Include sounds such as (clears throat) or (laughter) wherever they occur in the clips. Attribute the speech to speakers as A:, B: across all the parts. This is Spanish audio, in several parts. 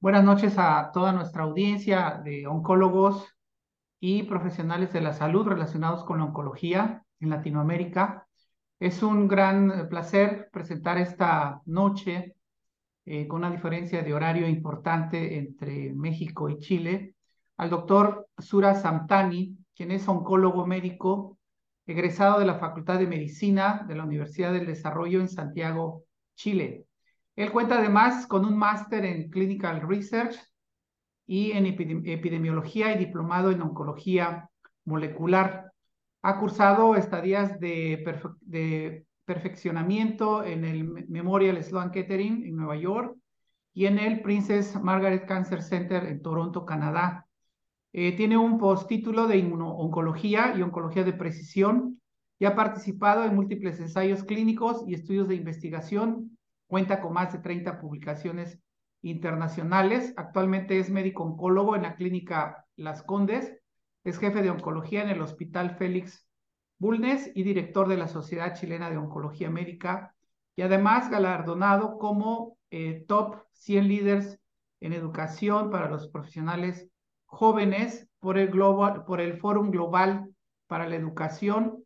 A: Buenas noches a toda nuestra audiencia de oncólogos y profesionales de la salud relacionados con la oncología en Latinoamérica. Es un gran placer presentar esta noche eh, con una diferencia de horario importante entre México y Chile al doctor Sura Samtani, quien es oncólogo médico egresado de la Facultad de Medicina de la Universidad del Desarrollo en Santiago, Chile. Él cuenta además con un máster en Clinical Research y en epidemiología y diplomado en oncología molecular. Ha cursado estadías de, perfeccionamiento en el Memorial Sloan Kettering en Nueva York y en el Princess Margaret Cancer Center en Toronto, Canadá. Eh, tiene un postítulo de inmunooncología y oncología de precisión y ha participado en múltiples ensayos clínicos y estudios de investigación Cuenta con más de 30 publicaciones internacionales. Actualmente es médico oncólogo en la clínica Las Condes. Es jefe de oncología en el Hospital Félix Bulnes y director de la Sociedad Chilena de Oncología Médica. Y además galardonado como eh, top 100 líderes en educación para los profesionales jóvenes por el, Global, por el Fórum Global para la Educación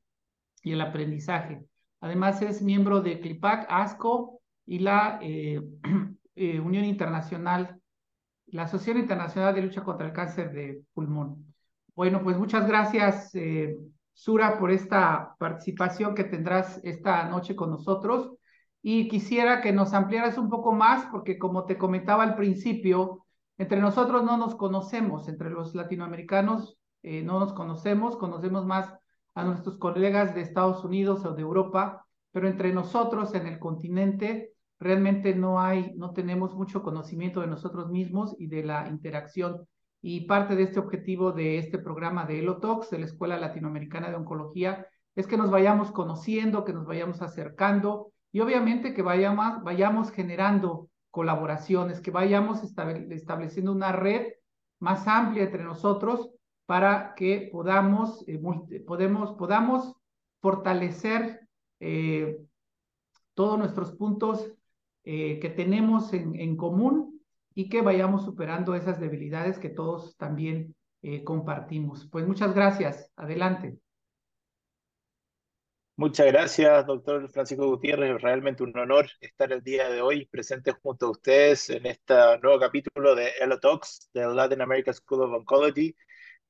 A: y el Aprendizaje. Además es miembro de CLIPAC, ASCO y la eh, (clears throat) eh, Unión Internacional, la Asociación Internacional de Lucha contra el Cáncer de Pulmón. Bueno, pues muchas gracias, eh, Sura, por esta participación que tendrás esta noche con nosotros. Y quisiera que nos ampliaras un poco más, porque como te comentaba al principio, entre nosotros no nos conocemos, entre los latinoamericanos no nos conocemos, conocemos más a nuestros colegas de Estados Unidos o de Europa, pero entre nosotros en el continente realmente no hay, no tenemos mucho conocimiento de nosotros mismos y de la interacción. Y parte de este objetivo de este programa de Elotox, de la Escuela Latinoamericana de Oncología, es que nos vayamos conociendo, que nos vayamos acercando y obviamente que vayamos, vayamos generando colaboraciones, que vayamos estableciendo una red más amplia entre nosotros para que podamos, eh, podemos, podamos fortalecer eh, todos nuestros puntos eh, que tenemos en, común y que vayamos superando esas debilidades que todos también eh, compartimos. Pues muchas gracias. Adelante.
B: Muchas gracias, doctor Francisco Gutiérrez. Realmente un honor estar el día de hoy presente junto a ustedes en este nuevo capítulo de Elo Talks del Latin American School of Oncology.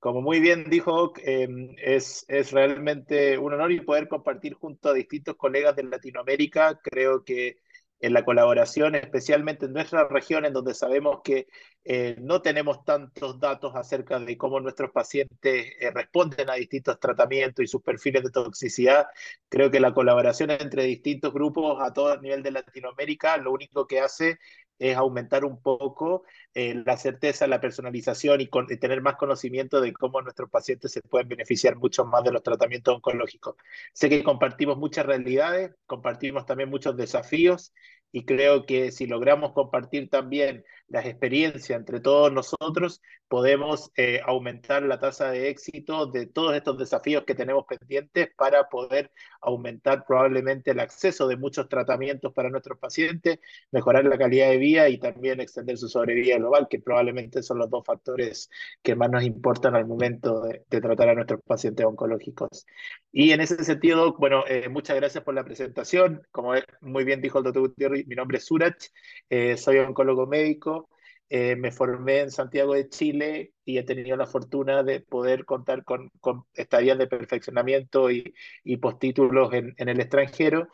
B: Como muy bien dijo, em, es, es realmente un honor y poder compartir junto a distintos colegas de Latinoamérica. Creo que en la colaboración, especialmente en nuestra región, en donde sabemos que eh, no tenemos tantos datos acerca de cómo nuestros pacientes eh, responden a distintos tratamientos y sus perfiles de toxicidad. Creo que la colaboración entre distintos grupos a todo nivel de Latinoamérica lo único que hace es aumentar un poco eh, la certeza, la personalización y, y, tener más conocimiento de cómo nuestros pacientes se pueden beneficiar mucho más de los tratamientos oncológicos. Sé que compartimos muchas realidades, compartimos también muchos desafíos y creo que si logramos compartir también las experiencias entre todos nosotros, podemos eh, aumentar la tasa de éxito de todos estos desafíos que tenemos pendientes para poder aumentar probablemente el acceso de muchos tratamientos para nuestros pacientes, mejorar la calidad de vida y también extender su sobrevida global, que probablemente son los dos factores que más nos importan al momento de, tratar a nuestros pacientes oncológicos. Y en ese sentido, bueno, eh, muchas gracias por la presentación. Como muy bien dijo el doctor Gutiérrez, mi nombre es Surach, eh, soy oncólogo médico, eh, me formé en Santiago de Chile y he tenido la fortuna de poder contar con, con estadías de perfeccionamiento y, y postítulos en, en el extranjero.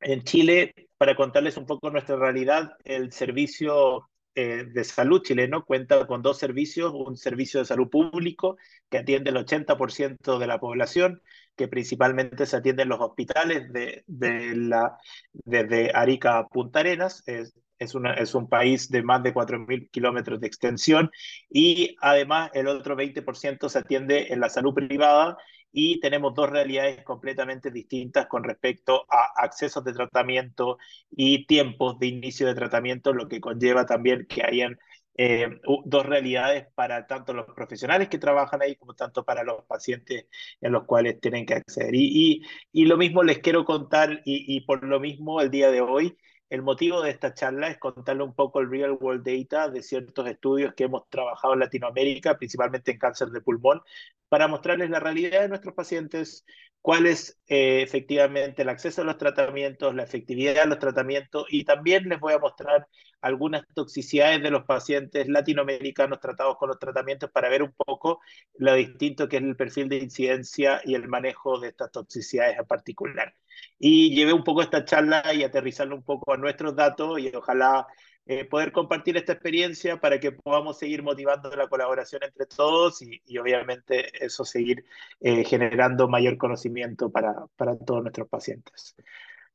B: En Chile, para contarles un poco nuestra realidad, el servicio eh, de salud chileno cuenta con dos servicios, un servicio de salud público que atiende el 80% de la población, que principalmente se atiende en los hospitales de, de la, desde Arica a Punta Arenas, es, es, una, es un país de más de 4.000 kilómetros de extensión y además el otro 20% se atiende en la salud privada y tenemos dos realidades completamente distintas con respecto a accesos de tratamiento y tiempos de inicio de tratamiento, lo que conlleva también que hayan eh, dos realidades para tanto los profesionales que trabajan ahí como tanto para los pacientes en los cuales tienen que acceder. Y, y, y lo mismo les quiero contar y, y, por lo mismo el día de hoy el motivo de esta charla es contarle un poco el real world data de ciertos estudios que hemos trabajado en Latinoamérica, principalmente en cáncer de pulmón, para mostrarles la realidad de nuestros pacientes, cuál es eh, efectivamente el acceso a los tratamientos, la efectividad de los tratamientos y también les voy a mostrar algunas toxicidades de los pacientes latinoamericanos tratados con los tratamientos para ver un poco lo distinto que es el perfil de incidencia y el manejo de estas toxicidades en particular. Y llevé un poco esta charla y aterrizarlo un poco a nuestros datos y ojalá eh, poder compartir esta experiencia para que podamos seguir motivando la colaboración entre todos y, obviamente eso seguir eh, generando mayor conocimiento para, para todos nuestros pacientes.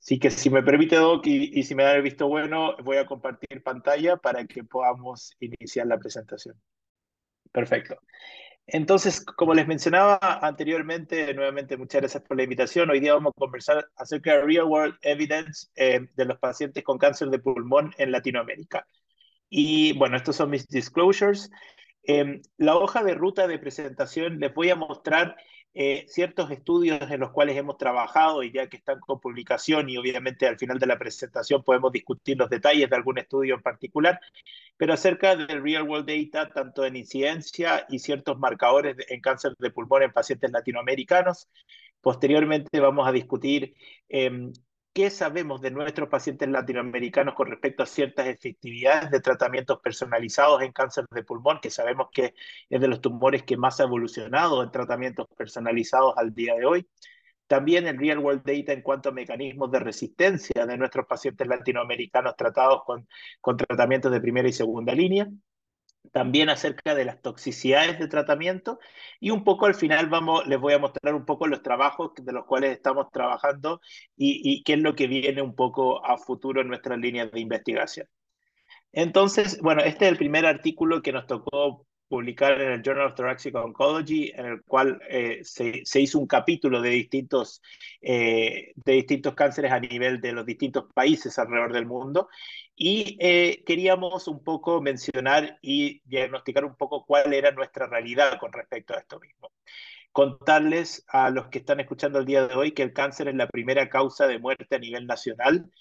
B: Así que si me permite, Doc, y, si me da el visto bueno, voy a compartir pantalla para que podamos iniciar la presentación. Perfecto. Entonces, como les mencionaba anteriormente, nuevamente muchas gracias por la invitación. Hoy día vamos a conversar acerca de Real World Evidence eh, de los pacientes con cáncer de pulmón en Latinoamérica. Y bueno, estos son mis disclosures. Eh, la hoja de ruta de presentación les voy a mostrar eh, ciertos estudios en los cuales hemos trabajado y ya que están con publicación y obviamente al final de la presentación podemos discutir los detalles de algún estudio en particular, pero acerca del real world data, tanto en incidencia y ciertos marcadores en cáncer de pulmón en pacientes latinoamericanos. Posteriormente vamos a discutir eh, ¿Qué sabemos de nuestros pacientes latinoamericanos con respecto a ciertas efectividades de tratamientos personalizados en cáncer de pulmón, que sabemos que es de los tumores que más ha evolucionado en tratamientos personalizados al día de hoy? También el real world data en cuanto a mecanismos de resistencia de nuestros pacientes latinoamericanos tratados con, con tratamientos de primera y segunda línea también acerca de las toxicidades de tratamiento y un poco al final vamos, les voy a mostrar un poco los trabajos de los cuales estamos trabajando y, y qué es lo que viene un poco a futuro en nuestras líneas de investigación. Entonces, bueno, este es el primer artículo que nos tocó publicar en el Journal of Thoracic Oncology, en el cual eh, se, se, hizo un capítulo de distintos, eh, de distintos cánceres a nivel de los distintos países alrededor del mundo. Y eh, queríamos un poco mencionar y diagnosticar un poco cuál era nuestra realidad con respecto a esto mismo. Contarles a los que están escuchando el día de hoy que el cáncer es la primera causa de muerte a nivel nacional.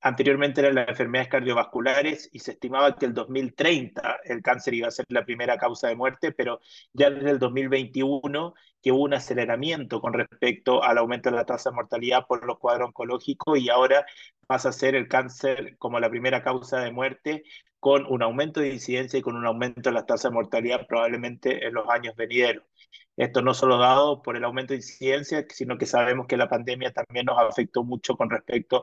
B: Anteriormente eran las enfermedades cardiovasculares y se estimaba que el 2030 el cáncer iba a ser la primera causa de muerte, pero ya desde el 2021 que hubo un aceleramiento con respecto al aumento de la tasa de mortalidad por los cuadros oncológicos y ahora pasa a ser el cáncer como la primera causa de muerte con un aumento de incidencia y con un aumento de la tasa de mortalidad probablemente en los años venideros. Esto no solo dado por el aumento de incidencia, sino que sabemos que la pandemia también nos afectó mucho con respecto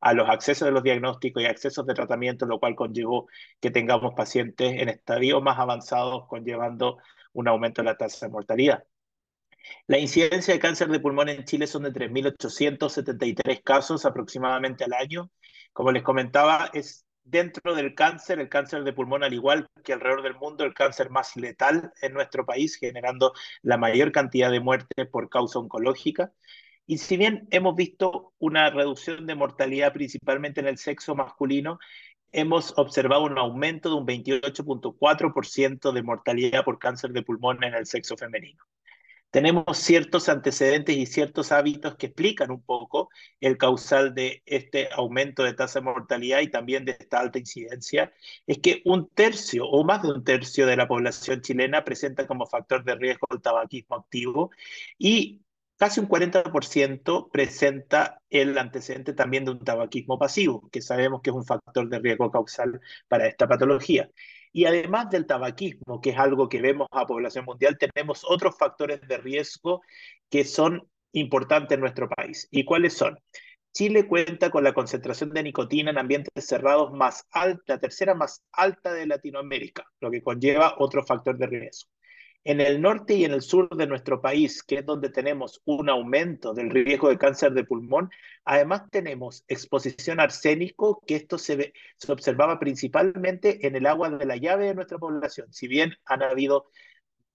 B: a los accesos de los diagnósticos y accesos de tratamiento, lo cual conllevó que tengamos pacientes en estadios más avanzados, conllevando un aumento de la tasa de mortalidad. La incidencia de cáncer de pulmón en Chile son de 3.873 casos aproximadamente al año. Como les comentaba, es dentro del cáncer, el cáncer de pulmón, al igual que alrededor del mundo, el cáncer más letal en nuestro país, generando la mayor cantidad de muertes por causa oncológica. Y si bien hemos visto una reducción de mortalidad principalmente en el sexo masculino, hemos observado un aumento de un 28.4% de mortalidad por cáncer de pulmón en el sexo femenino tenemos ciertos antecedentes y ciertos hábitos que explican un poco el causal de este aumento de tasa de mortalidad y también de esta alta incidencia, es que un tercio o más de un tercio de la población chilena presenta como factor de riesgo el tabaquismo activo y casi un 40% presenta el antecedente también de un tabaquismo pasivo, que sabemos que es un factor de riesgo causal para esta patología. Y además del tabaquismo, que es algo que vemos a población mundial, tenemos otros factores de riesgo que son importantes en nuestro país. ¿Y cuáles son? Chile cuenta con la concentración de nicotina en ambientes cerrados más alta, la tercera más alta de Latinoamérica, lo que conlleva otro factor de riesgo. En el norte y en el sur de nuestro país, que es donde tenemos un aumento del riesgo de cáncer de pulmón, además tenemos exposición a arsénico, que esto se, se observaba principalmente en el agua de la llave de nuestra población. Si bien han habido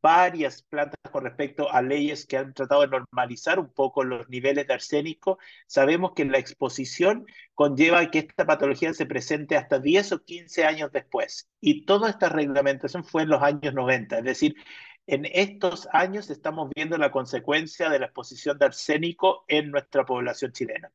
B: varias plantas con respecto a leyes que han tratado de normalizar un poco los niveles de arsénico, sabemos que la exposición conlleva que esta patología se presente hasta 10 o 15 años después. Y toda esta reglamentación fue en los años 90, es decir, en estos años estamos viendo la consecuencia de la exposición de arsénico en nuestra población chilena.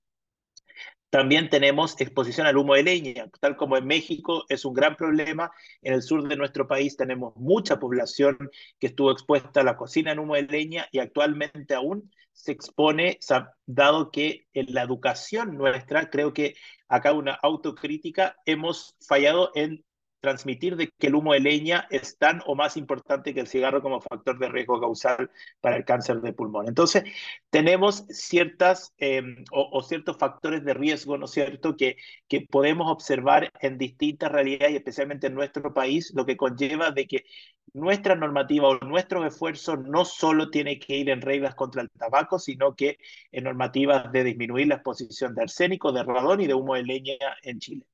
B: También tenemos exposición al humo de leña, tal como en México es un gran problema. En el sur de nuestro país tenemos mucha población que estuvo expuesta a la cocina en humo de leña y actualmente aún se expone, dado que en la educación nuestra, creo que acá una autocrítica, hemos fallado en transmitir de que el humo de leña es tan o más importante que el cigarro como factor de riesgo causal para el cáncer de pulmón. Entonces, tenemos ciertas em, o, ciertos factores de riesgo, ¿no es cierto?, que, que podemos observar en distintas realidades y especialmente en nuestro país, lo que conlleva de que nuestra normativa o nuestros esfuerzos no solo tienen que ir en reglas contra el tabaco, sino que en normativas de disminuir la exposición de arsénico, de radón y de humo de leña en Chile.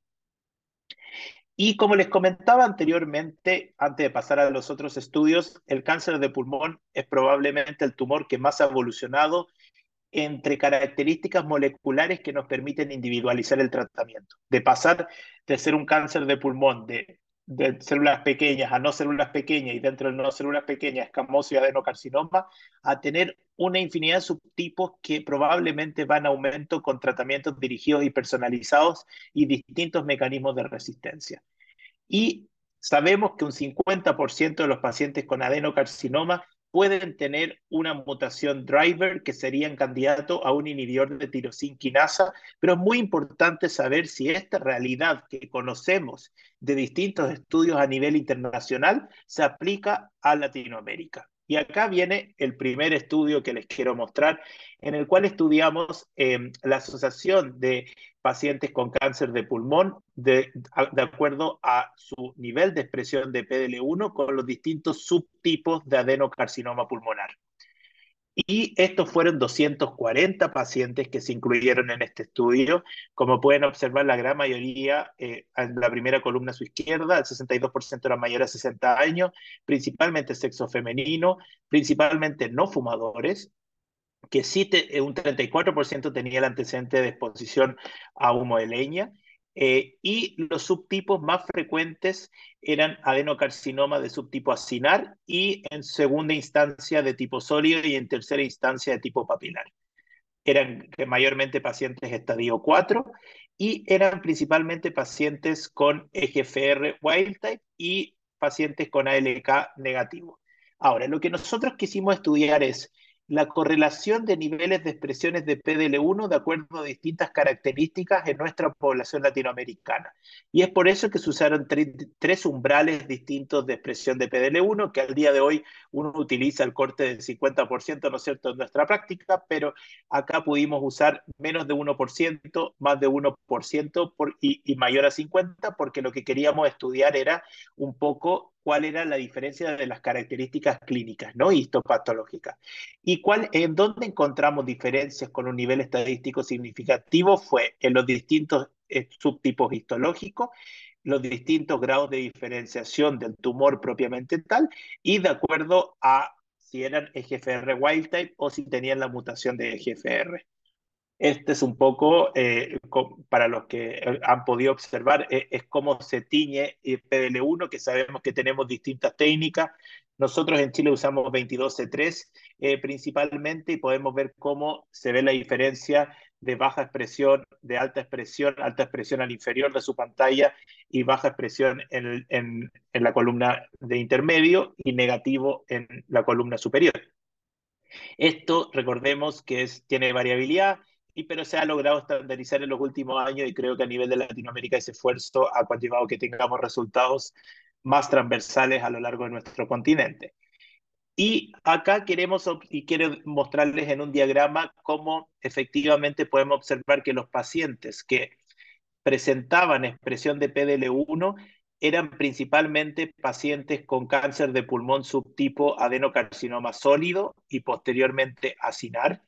B: Y como les comentaba anteriormente, antes de pasar a los otros estudios, el cáncer de pulmón es probablemente el tumor que más ha evolucionado entre características moleculares que nos permiten individualizar el tratamiento. De pasar de ser un cáncer de pulmón de, células pequeñas a no células pequeñas y dentro de no células pequeñas, escamoso y adenocarcinoma, a tener una infinidad de subtipos que probablemente van a aumento con tratamientos dirigidos y personalizados y distintos mecanismos de resistencia. Y sabemos que un 50% de los pacientes con adenocarcinoma pueden tener una mutación driver que serían candidato a un inhibidor de tirosinquinasa, pero es muy importante saber si esta realidad que conocemos de distintos estudios a nivel internacional se aplica a Latinoamérica. Y acá viene el primer estudio que les quiero mostrar, en el cual estudiamos em, la asociación de pacientes con cáncer de pulmón de, de, acuerdo a su nivel de expresión de PDL1 con los distintos subtipos de adenocarcinoma pulmonar. Y estos fueron 240 pacientes que se incluyeron en este estudio. Como pueden observar, la gran mayoría, eh, en la primera columna a su izquierda, el 62% eran mayores de 60 años, principalmente sexo femenino, principalmente no fumadores, que sí eh, un 34% tenía el antecedente de exposición a humo de leña, eh, y los subtipos más frecuentes eran adenocarcinoma de subtipo acinar y en segunda instancia de tipo sólido y en tercera instancia de tipo papilar. Eran mayormente pacientes estadio 4 y eran principalmente pacientes con EGFR wild type y pacientes con ALK negativo. Ahora, lo que nosotros quisimos estudiar es la correlación de niveles de expresiones de PDL1 de acuerdo a distintas características en nuestra población latinoamericana. Y es por eso que se usaron tres umbrales distintos de expresión de PDL1, que al día de hoy uno utiliza el corte del 50%, ¿no es cierto?, en nuestra práctica, pero acá pudimos usar menos de 1%, más de 1% por, y, y mayor a 50%, porque lo que queríamos estudiar era un poco cuál era la diferencia de las características clínicas, ¿no? Histopatológicas. Y cuál, en dónde encontramos diferencias con un nivel estadístico significativo fue en los distintos eh, subtipos histológicos, los distintos grados de diferenciación del tumor propiamente tal, y de acuerdo a si eran EGFR wild type o si tenían la mutación de EGFR. Este es un poco, eh, para los que eh, han podido observar, eh, es cómo se tiñe PDL1, que sabemos que tenemos distintas técnicas. Nosotros en Chile usamos 22C3 principalmente y podemos ver cómo se ve la diferencia de baja expresión, de alta expresión, alta expresión al inferior de su pantalla y baja expresión en, en la columna de intermedio y negativo en la columna superior. Esto, recordemos que es, tiene variabilidad y pero se ha logrado estandarizar en los últimos años y creo que a nivel de Latinoamérica ese esfuerzo ha conllevado que tengamos resultados más transversales a lo largo de nuestro continente. Y acá queremos y quiero mostrarles en un diagrama cómo efectivamente podemos observar que los pacientes que presentaban expresión de PDL1 eran principalmente pacientes con cáncer de pulmón subtipo adenocarcinoma sólido y posteriormente acinar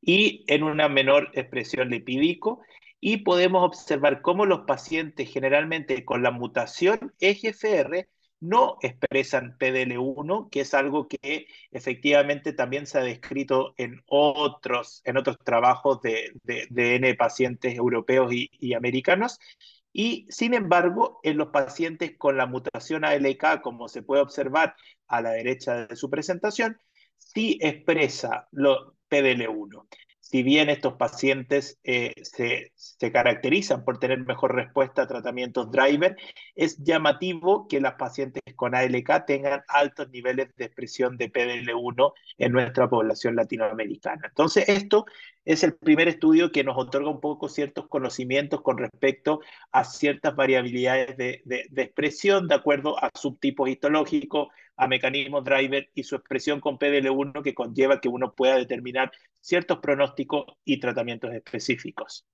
B: y en una menor expresión lipídico. Y podemos observar cómo los pacientes generalmente con la mutación EGFR no expresan PDL1, que es algo que efectivamente también se ha descrito en otros, en otros trabajos de, de, N pacientes europeos y, y, americanos. Y sin embargo, en los pacientes con la mutación ALK, como se puede observar a la derecha de su presentación, sí expresa lo, PDL1. Si bien estos pacientes eh, se, se, caracterizan por tener mejor respuesta a tratamientos driver, es llamativo que las pacientes con ALK tengan altos niveles de expresión de PDL1 en nuestra población latinoamericana. Entonces, esto es el primer estudio que nos otorga un poco ciertos conocimientos con respecto a ciertas variabilidades de, de, de expresión de acuerdo a subtipos histológicos, a mecanismos driver y su expresión con PDL1 que conlleva que uno pueda determinar ciertos pronósticos y tratamientos específicos.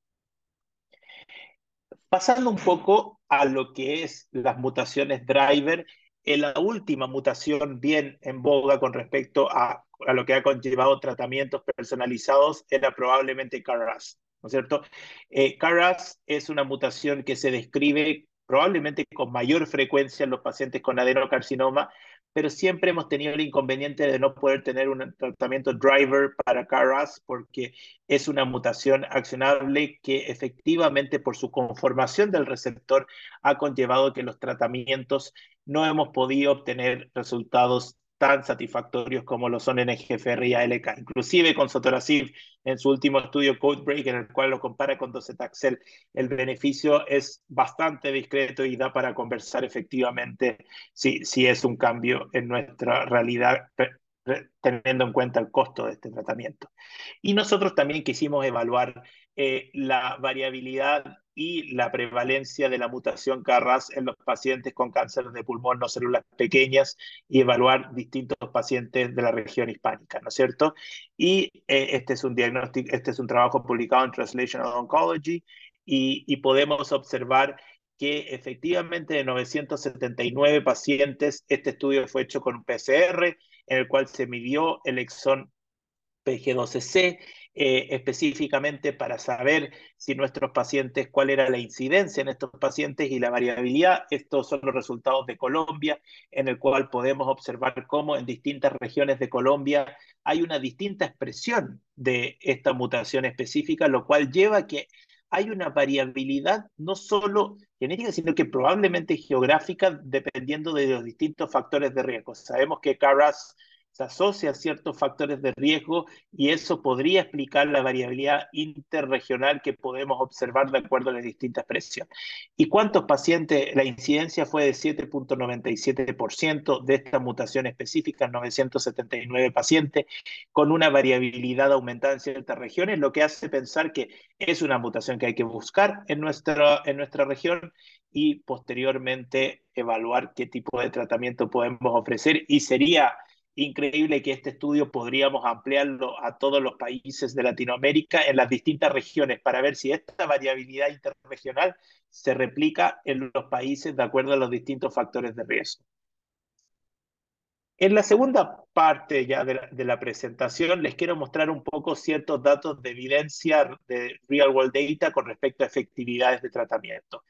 B: Pasando un poco a lo que es las mutaciones driver, en la última mutación bien en boga con respecto a, a lo que ha conllevado tratamientos personalizados era probablemente CARAS, ¿no es cierto? Eh, CARAS es una mutación que se describe probablemente con mayor frecuencia en los pacientes con adenocarcinoma, pero siempre hemos tenido el inconveniente de no poder tener un tratamiento driver para CARAS porque es una mutación accionable que efectivamente por su conformación del receptor ha conllevado que los tratamientos no hemos podido obtener resultados tan satisfactorios como lo son en EGFR y ALK. Inclusive con Sotorasib, en su último estudio Codebreak, en el cual lo compara con docetaxel, el beneficio es bastante discreto y da para conversar efectivamente si, si es un cambio en nuestra realidad teniendo en cuenta el costo de este tratamiento. Y nosotros también quisimos evaluar eh, la variabilidad y la prevalencia de la mutación CARRAS en los pacientes con cáncer de pulmón no células pequeñas y evaluar distintos pacientes de la región hispánica, ¿no es cierto? Y eh, este es un diagnóstico, este es un trabajo publicado en Translational Oncology y, podemos observar que efectivamente de 979 pacientes, este estudio fue hecho con un PCR, en el cual se midió el exón PG12C eh, específicamente para saber si nuestros pacientes, cuál era la incidencia en estos pacientes y la variabilidad. Estos son los resultados de Colombia, en el cual podemos observar cómo en distintas regiones de Colombia hay una distinta expresión de esta mutación específica, lo cual lleva a que hay una variabilidad no solo genética, sino que probablemente geográfica, dependiendo de los distintos factores de riesgo. Sabemos que CARAS se asocia a ciertos factores de riesgo y eso podría explicar la variabilidad interregional que podemos observar de acuerdo a las distintas presiones. ¿Y cuántos pacientes? La incidencia fue de 7.97% de esta mutación específica, 979 pacientes, con una variabilidad aumentada en ciertas regiones, lo que hace pensar que es una mutación que hay que buscar en nuestra, en nuestra región y posteriormente evaluar qué tipo de tratamiento podemos ofrecer y sería increíble que este estudio podríamos ampliarlo a todos los países de Latinoamérica en las distintas regiones para ver si esta variabilidad interregional se replica en los países de acuerdo a los distintos factores de riesgo. En la segunda parte ya de la, de la, presentación les quiero mostrar un poco ciertos datos de evidencia de real world data con respecto a efectividades de tratamiento.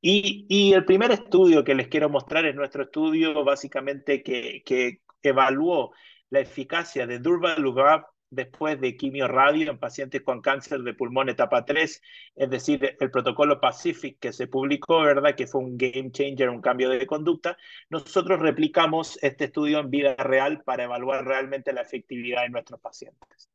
B: Y, y el primer estudio que les quiero mostrar es nuestro estudio básicamente que, que evaluó la eficacia de Durvalumab después de quimio radio en pacientes con cáncer de pulmón etapa 3, es decir, el protocolo Pacific que se publicó, ¿verdad? Que fue un game changer, un cambio de conducta. Nosotros replicamos este estudio en vida real para evaluar realmente la efectividad en nuestros pacientes.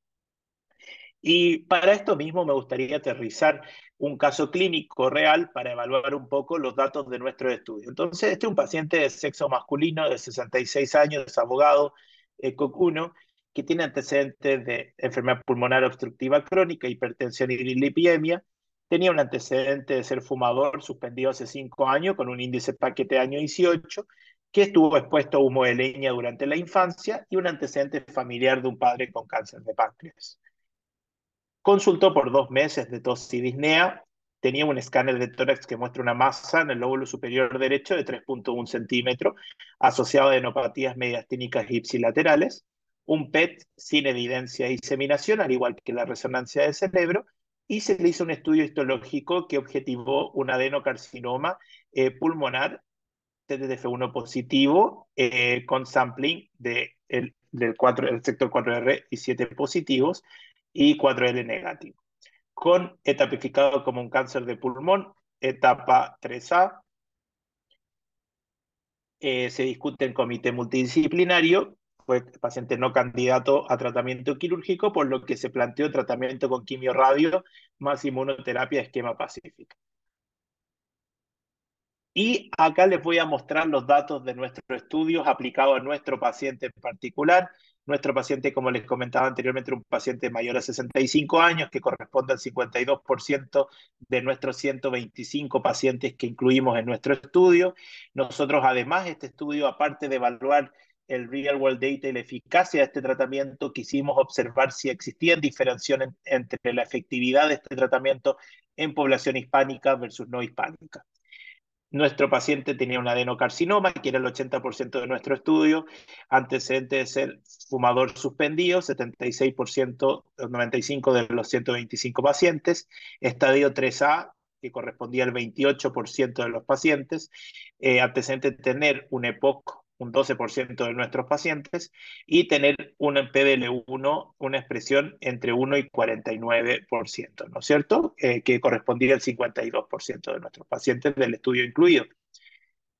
B: Y para esto mismo me gustaría aterrizar un caso clínico real para evaluar un poco los datos de nuestro estudio. Entonces, este es un paciente de sexo masculino de 66 años, abogado, COC1, que tiene antecedentes de enfermedad pulmonar obstructiva crónica, hipertensión y lipidemia. Tenía un antecedente de ser fumador suspendido hace 5 años con un índice paquete año 18, que estuvo expuesto a humo de leña durante la infancia y un antecedente familiar de un padre con cáncer de páncreas. Consultó por dos meses de tos y disnea, tenía un escáner de tórax que muestra una masa en el lóbulo superior derecho de 3.1 centímetros, asociado a enopatías mediastínicas ipsilaterales, un PET sin evidencia de diseminación, al igual que la resonancia de cerebro, y se le hizo un estudio histológico que objetivó un adenocarcinoma eh, pulmonar TTF1 positivo eh, con sampling de el, del, 4, del sector 4R y 7 positivos y 4L negativo, con etapificado como un cáncer de pulmón, etapa 3A. Eh, se discute en comité multidisciplinario fue paciente no candidato a tratamiento quirúrgico, por lo que se planteó tratamiento con quimioradio más inmunoterapia esquema pacífico. Y acá les voy a mostrar los datos de nuestros estudios aplicados a nuestro paciente en particular. Nuestro paciente, como les comentaba anteriormente, un paciente mayor a 65 años, que corresponde al 52% de nuestros 125 pacientes que incluimos en nuestro estudio. Nosotros, además, este estudio, aparte de evaluar el real world data y la eficacia de este tratamiento, quisimos observar si existían diferenciaciones entre la efectividad de este tratamiento en población hispánica versus no hispánica. Nuestro paciente tenía un adenocarcinoma, que era el 80% de nuestro estudio, antecedente de ser fumador suspendido, 76%, 95% de los 125 pacientes, estadio 3A, que correspondía al 28% de los pacientes, eh, antecedente de tener un EPOC un 12% de nuestros pacientes, y tener un PDL1, una expresión entre 1 y 49%, ¿no es cierto? Eh, que correspondía al 52% de nuestros pacientes del estudio incluido.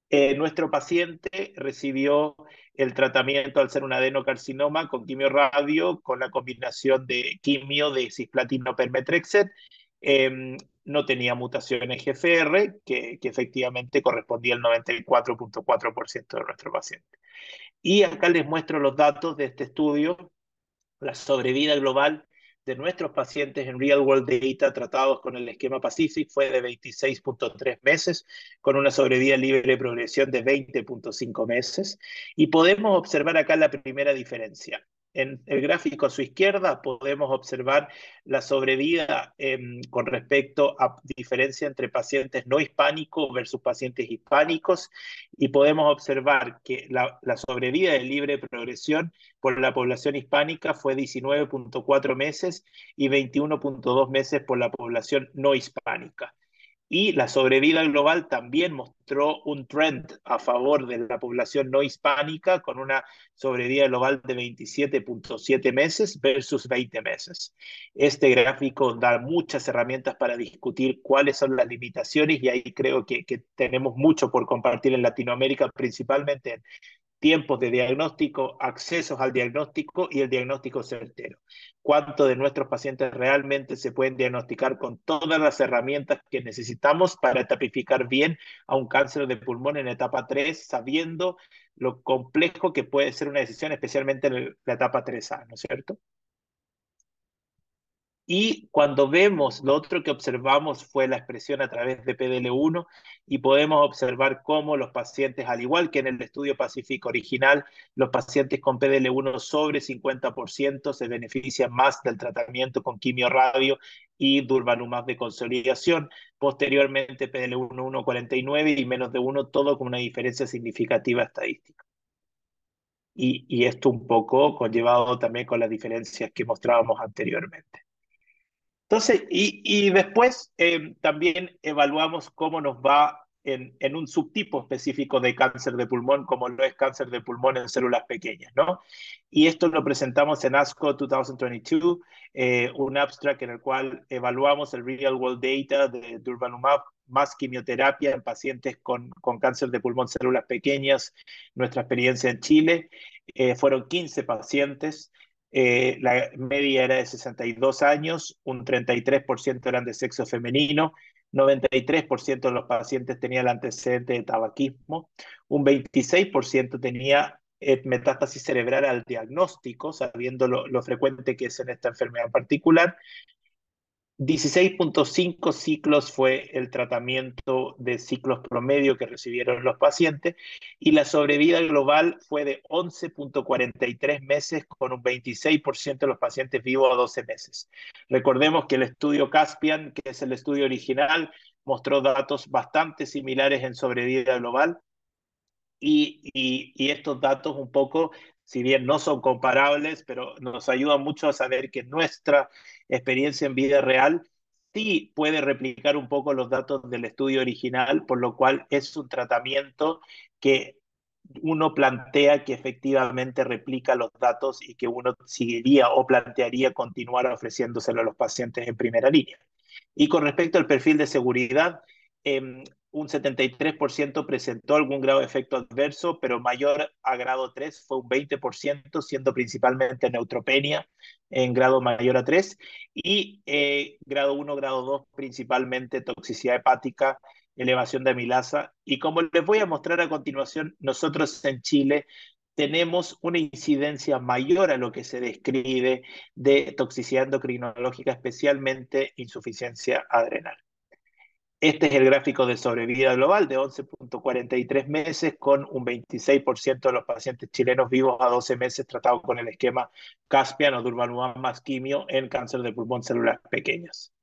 B: Eh, nuestro paciente recibió el tratamiento al ser un adenocarcinoma con quimio-radio, con la combinación de quimio de cisplatino permetrexet, em, no tenía mutaciones GFR, que, efectivamente correspondía al 94.4% de nuestro paciente. Y acá les muestro los datos de este estudio, la sobrevida global de nuestros pacientes en Real World Data tratados con el esquema Pacific fue de 26.3 meses, con una sobrevida libre de progresión de 20.5 meses. Y podemos observar acá la primera diferencia. En el gráfico a su izquierda podemos observar la sobrevida em, con respecto a diferencia entre pacientes no hispánicos versus pacientes hispánicos. Y podemos observar que la, la sobrevida de libre progresión por la población hispánica fue 19.4 meses y 21.2 meses por la población no hispánica y la sobrevida global también mostró un trend a favor de la población no hispánica con una sobrevida global de 27.7 meses versus 20 meses. Este gráfico da muchas herramientas para discutir cuáles son las limitaciones y ahí creo que, que tenemos mucho por compartir en Latinoamérica, principalmente en tiempos de diagnóstico, accesos al diagnóstico y el diagnóstico certero. ¿Cuánto de nuestros pacientes realmente se pueden diagnosticar con todas las herramientas que necesitamos para tapificar bien a un cáncer de pulmón en etapa 3, sabiendo lo complejo que puede ser una decisión, especialmente en la etapa 3A, ¿no es cierto? Y cuando vemos, lo otro que observamos fue la expresión a través de PDL1 y podemos observar cómo los pacientes, al igual que en el estudio Pacífico original, los pacientes con PDL1 sobre 50% se benefician más del tratamiento con quimio-radio y durvalumab de consolidación. Posteriormente, PDL1 1,49 y menos de 1, todo con una diferencia significativa estadística. Y, y esto un poco conllevado también con las diferencias que mostrábamos anteriormente. Entonces, y, después eh, también evaluamos cómo nos va en, un subtipo específico de cáncer de pulmón, como lo es cáncer de pulmón en células pequeñas, ¿no? Y esto lo presentamos en ASCO 2022, eh, un abstract en el cual evaluamos el real world data de durvalumab más quimioterapia en pacientes con, con cáncer de pulmón células pequeñas, nuestra experiencia en Chile. Eh, fueron 15 pacientes, eh, la media era de 62 años, un 33% eran de sexo femenino, 93% de los pacientes tenían el antecedente de tabaquismo, un 26% tenía eh, metástasis cerebral al diagnóstico, sabiendo lo, lo, frecuente que es en esta enfermedad en particular, 16.5 ciclos fue el tratamiento de ciclos promedio que recibieron los pacientes y la sobrevida global fue de 11.43 meses con un 26% de los pacientes vivos a 12 meses. Recordemos que el estudio Caspian, que es el estudio original, mostró datos bastante similares en sobrevida global y, y, y estos datos un poco si bien no son comparables, pero nos ayudan mucho a saber que nuestra experiencia en vida real sí puede replicar un poco los datos del estudio original, por lo cual es un tratamiento que uno plantea que efectivamente replica los datos y que uno seguiría o plantearía continuar ofreciéndoselo a los pacientes en primera línea. Y con respecto al perfil de seguridad, eh, un 73% presentó algún grado de efecto adverso, pero mayor a grado 3 fue un 20%, siendo principalmente neutropenia en grado mayor a 3, y eh, grado 1, grado 2, principalmente toxicidad hepática, elevación de amilasa. Y como les voy a mostrar a continuación, nosotros en Chile tenemos una incidencia mayor a lo que se describe de toxicidad endocrinológica, especialmente insuficiencia adrenal. Este es el gráfico de sobrevida global de 11.43 meses con un 26% de los pacientes chilenos vivos a 12 meses tratados con el esquema Caspian o Durvalumab más quimio en cáncer de pulmón células pequeñas.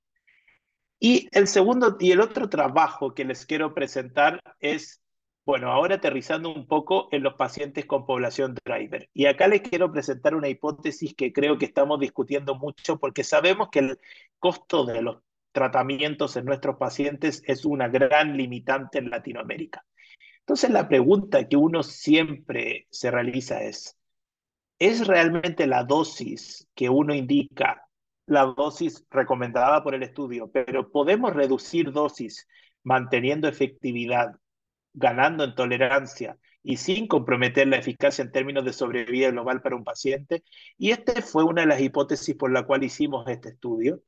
B: Y el segundo y el otro trabajo que les quiero presentar es, bueno, ahora aterrizando un poco en los pacientes con población driver. Y acá les quiero presentar una hipótesis que creo que estamos discutiendo mucho porque sabemos que el costo de los tratamientos en nuestros pacientes es una gran limitante en Latinoamérica. Entonces la pregunta que uno siempre se realiza es, ¿es realmente la dosis que uno indica la dosis recomendada por el estudio, pero podemos reducir dosis manteniendo efectividad, ganando en tolerancia y sin comprometer la eficacia en términos de sobrevida global para un paciente. Y esta fue una de las hipótesis por la cual hicimos este estudio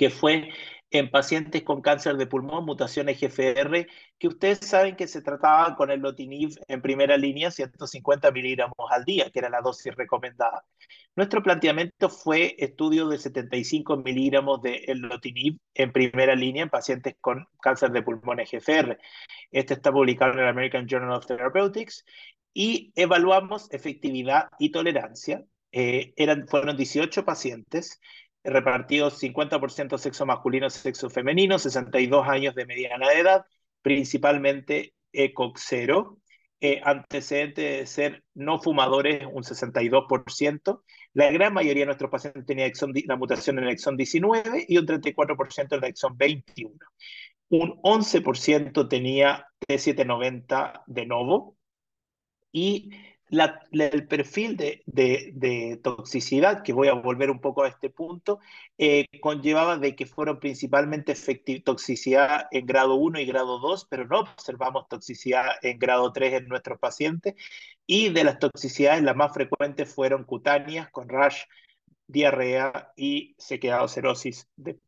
B: que fue en pacientes con cáncer de pulmón, mutación EGFR, que ustedes saben que se trataba con el lotinib en primera línea, 150 miligramos al día, que era la dosis recomendada. Nuestro planteamiento fue estudio de 75 miligramos de lotinib en primera línea en pacientes con cáncer de pulmón EGFR. Este está publicado en el American Journal of Therapeutics y evaluamos efectividad y tolerancia. Eh, eran, fueron 18 pacientes repartidos 50% sexo masculino, sexo femenino, 62 años de mediana edad, principalmente ECOX 0, eh, antecedente de ser no fumadores un 62%, la gran mayoría de nuestros pacientes tenía exon, la mutación en el exón 19 y un 34% en el exón 21. Un 11% tenía T790 de novo y el perfil de, toxicidad, que voy a volver un poco a este punto, eh, conllevaba de que fueron principalmente toxicidad en grado 1 y grado 2, pero no observamos toxicidad en grado 3 en nuestros pacientes. Y de las toxicidades, las más frecuentes fueron cutáneas, con rash, diarrea y sequedad o cerosis de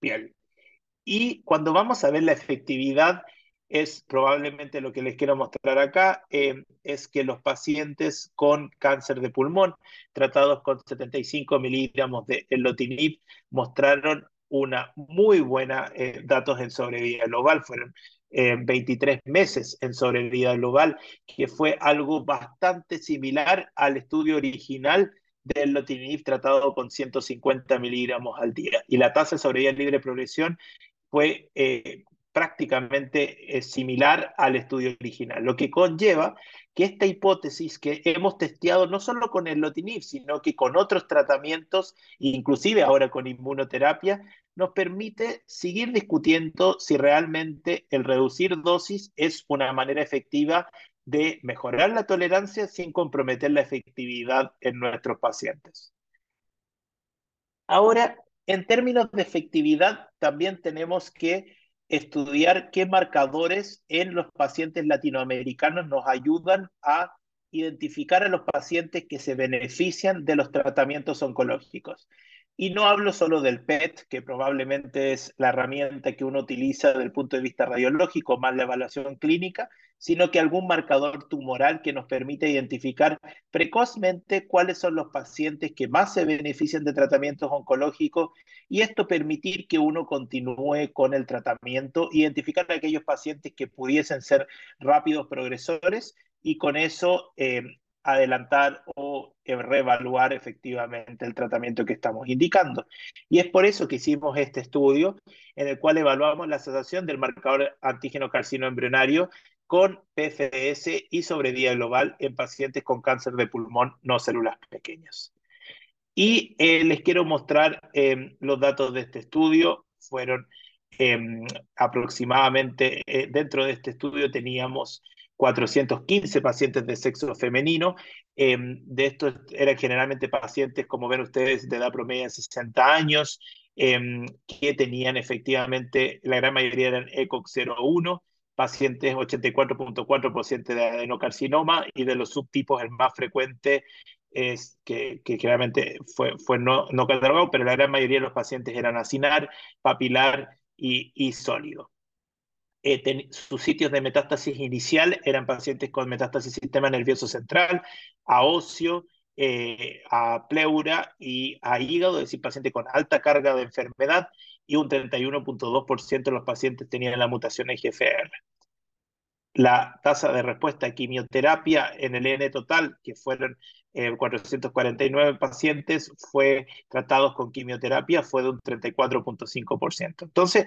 B: piel. Y cuando vamos a ver la efectividad, es probablemente lo que les quiero mostrar acá, eh, es que los pacientes con cáncer de pulmón tratados con 75 miligramos de elotinib mostraron una muy buena eh, datos en sobrevida global, fueron 23 eh, meses en sobrevida global, que fue algo bastante similar al estudio original del lotinib tratado con 150 miligramos al día. Y la tasa de sobrevida libre progresión fue prácticamente similar al estudio original, lo que conlleva que esta hipótesis que hemos testeado no solo con el lotinib, sino que con otros tratamientos, inclusive ahora con inmunoterapia, nos permite seguir discutiendo si realmente el reducir dosis es una manera efectiva de mejorar la tolerancia sin comprometer la efectividad en nuestros pacientes. Ahora, en términos de efectividad, también tenemos que estudiar qué marcadores en los pacientes latinoamericanos nos ayudan a identificar a los pacientes que se benefician de los tratamientos oncológicos. Y no hablo solo del PET, que probablemente es la herramienta que uno utiliza desde el punto de vista radiológico, más la evaluación clínica, sino que algún marcador tumoral que nos permite identificar precozmente cuáles son los pacientes que más se benefician de tratamientos oncológicos y esto permitir que uno continúe con el tratamiento, identificar a aquellos pacientes que pudiesen ser rápidos progresores y con eso eh, adelantar o reevaluar efectivamente el tratamiento que estamos indicando. Y es por eso que hicimos este estudio en el cual evaluamos la asociación del marcador antígeno carcino embrionario con PFS y sobrevida global en pacientes con cáncer de pulmón no células pequeñas. Y eh, les quiero mostrar em, los datos de este estudio. Fueron em, aproximadamente, eh, dentro de este estudio teníamos 415 pacientes de sexo femenino. Em, de estos eran generalmente pacientes, como ven ustedes, de edad promedio de 60 años, que tenían efectivamente, la gran mayoría eran ECOG 01, pacientes 84.4% de adenocarcinoma y de los subtipos el más frecuente es que, que claramente fue, fue no, no catalogado, pero la gran mayoría de los pacientes eran acinar, papilar y, y sólido. Eh, sus sitios de metástasis inicial eran pacientes con metástasis sistema nervioso central, a ocio, eh, a pleura y a hígado, es decir, pacientes con alta carga de enfermedad y un 31.2% de los pacientes tenían la mutación EGFR la tasa de respuesta a quimioterapia en el N total, que fueron 449 eh, pacientes, fue tratados con quimioterapia, fue de un 34.5%. Entonces,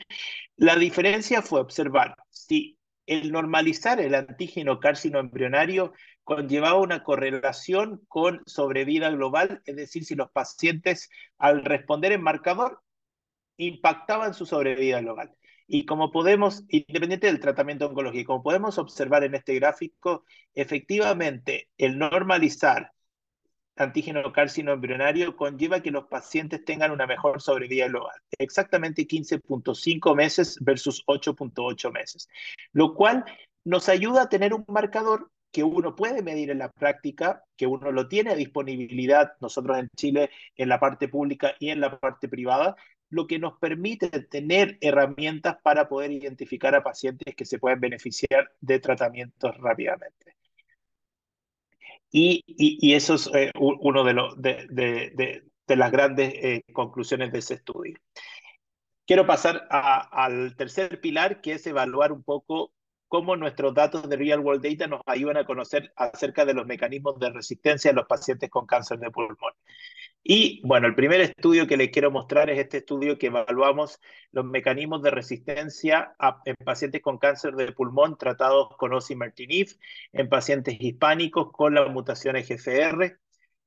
B: la diferencia fue observar si el normalizar el antígeno carcino embrionario conllevaba una correlación con sobrevida global, es decir, si los pacientes al responder en marcador impactaban su sobrevida global. Y como podemos, independiente del tratamiento oncológico, como podemos observar en este gráfico, efectivamente el normalizar antígeno carcino embrionario conlleva que los pacientes tengan una mejor sobrevida global, exactamente 15.5 meses versus 8.8 meses, lo cual nos ayuda a tener un marcador que uno puede medir en la práctica, que uno lo tiene disponibilidad nosotros en Chile en la parte pública y en la parte privada, lo que nos permite tener herramientas para poder identificar a pacientes que se pueden beneficiar de tratamientos rápidamente. Y, y, eso es eh, uno de, de, de, las grandes eh, conclusiones de ese estudio. Quiero pasar al tercer pilar, que es evaluar un poco cómo nuestros datos de Real World Data nos ayudan a conocer acerca de los mecanismos de resistencia en los pacientes con cáncer de pulmón. Y bueno, el primer estudio que les quiero mostrar es este estudio que evaluamos los mecanismos de resistencia en pacientes con cáncer de pulmón tratados con osimertinib, en pacientes hispánicos con la mutación EGFR.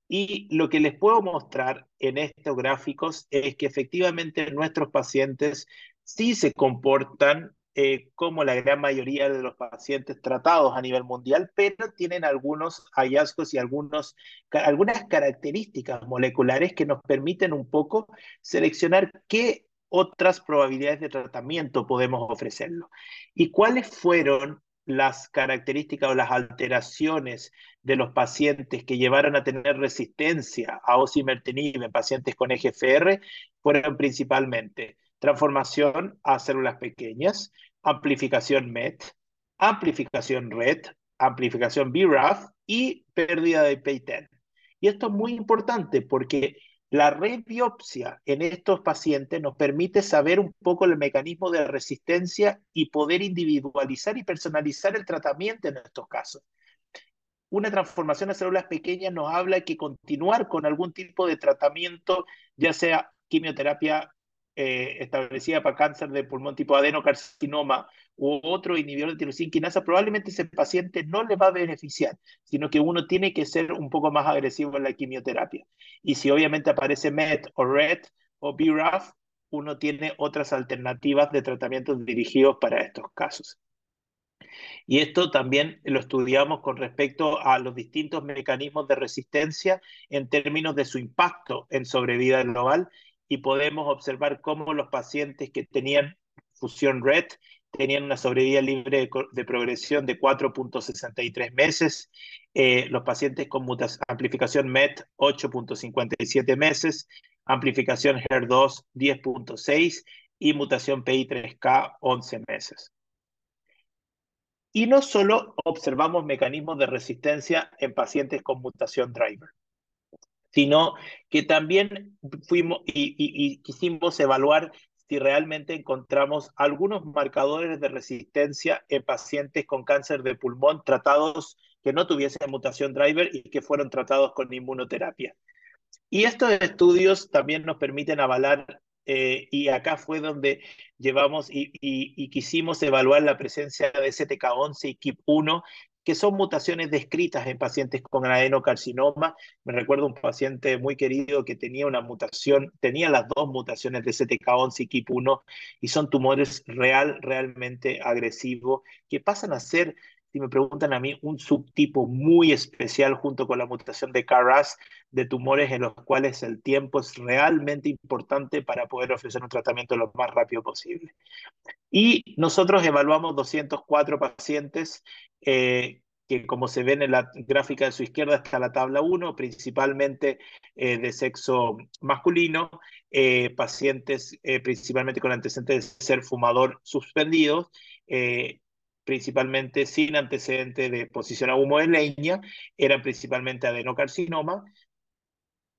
B: Y lo que les puedo mostrar en estos gráficos es que efectivamente nuestros pacientes sí se comportan eh, como la gran mayoría de los pacientes tratados a nivel mundial, pero tienen algunos hallazgos y algunos, algunas características moleculares que nos permiten un poco seleccionar qué otras probabilidades de tratamiento podemos ofrecerlo. ¿Y cuáles fueron las características o las alteraciones de los pacientes que llevaron a tener resistencia a osimertinib en pacientes con EGFR? Fueron principalmente transformación a células pequeñas, amplificación MET, amplificación RET, amplificación BRAF y pérdida de PAY10. Y esto es muy importante porque la biopsia en estos pacientes nos permite saber un poco el mecanismo de resistencia y poder individualizar y personalizar el tratamiento en estos casos. Una transformación a células pequeñas nos habla que continuar con algún tipo de tratamiento, ya sea quimioterapia eh, establecida para cáncer de pulmón tipo adenocarcinoma u otro inhibidor de tirosina quinasa, probablemente ese paciente no le va a beneficiar, sino que uno tiene que ser un poco más agresivo en la quimioterapia. Y si obviamente aparece MET o RET o BRAF, uno tiene otras alternativas de tratamientos dirigidos para estos casos. Y esto también lo estudiamos con respecto a los distintos mecanismos de resistencia en términos de su impacto en sobrevida global y podemos observar cómo los pacientes que tenían fusión RED tenían una sobrevida libre de, progresión de 4.63 meses, eh, los pacientes con amplificación MET 8.57 meses, amplificación HER2 10.6 y mutación PI3K 11 meses. Y no solo observamos mecanismos de resistencia en pacientes con mutación driver sino que también fuimos y, quisimos evaluar si realmente encontramos algunos marcadores de resistencia en pacientes con cáncer de pulmón tratados que no tuviesen mutación driver y que fueron tratados con inmunoterapia. Y estos estudios también nos permiten avalar, eh, y acá fue donde llevamos y, quisimos evaluar la presencia de STK11 y KIP1 que son mutaciones descritas en pacientes con adenocarcinoma. Me recuerdo un paciente muy querido que tenía una mutación, tenía las dos mutaciones de CTK11 y KIP1 y son tumores real, realmente agresivos que pasan a ser si me preguntan a mí, un subtipo muy especial junto con la mutación de KRAS de tumores en los cuales el tiempo es realmente importante para poder ofrecer un tratamiento lo más rápido posible. Y nosotros evaluamos 204 pacientes eh, que como se ven en la gráfica de su izquierda está la tabla 1, principalmente eh, de sexo masculino, eh, pacientes principalmente con antecedentes de ser fumador suspendidos, principalmente sin antecedente de exposición a humo de leña, eran principalmente adenocarcinoma,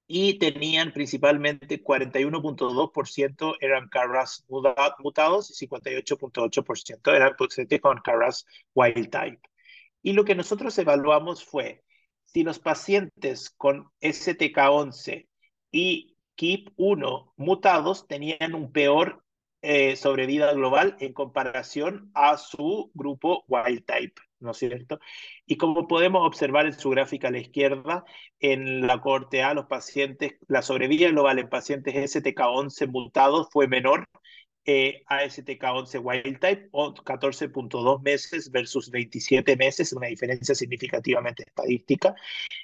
B: y tenían principalmente 41.2% eran KRAS mutados y 58.8% eran pacientes con KRAS wild type. Y lo que nosotros evaluamos fue si los pacientes con STK11 y KIP1 mutados tenían un peor eh, sobrevida global en comparación a su grupo wild type, ¿no es cierto? Y como podemos observar en su gráfica a la izquierda, en la corte A, los pacientes, la sobrevida global en pacientes STK11 mutados fue menor eh, a STK11 wild type, o 14.2 meses versus 27 meses, una diferencia significativamente estadística.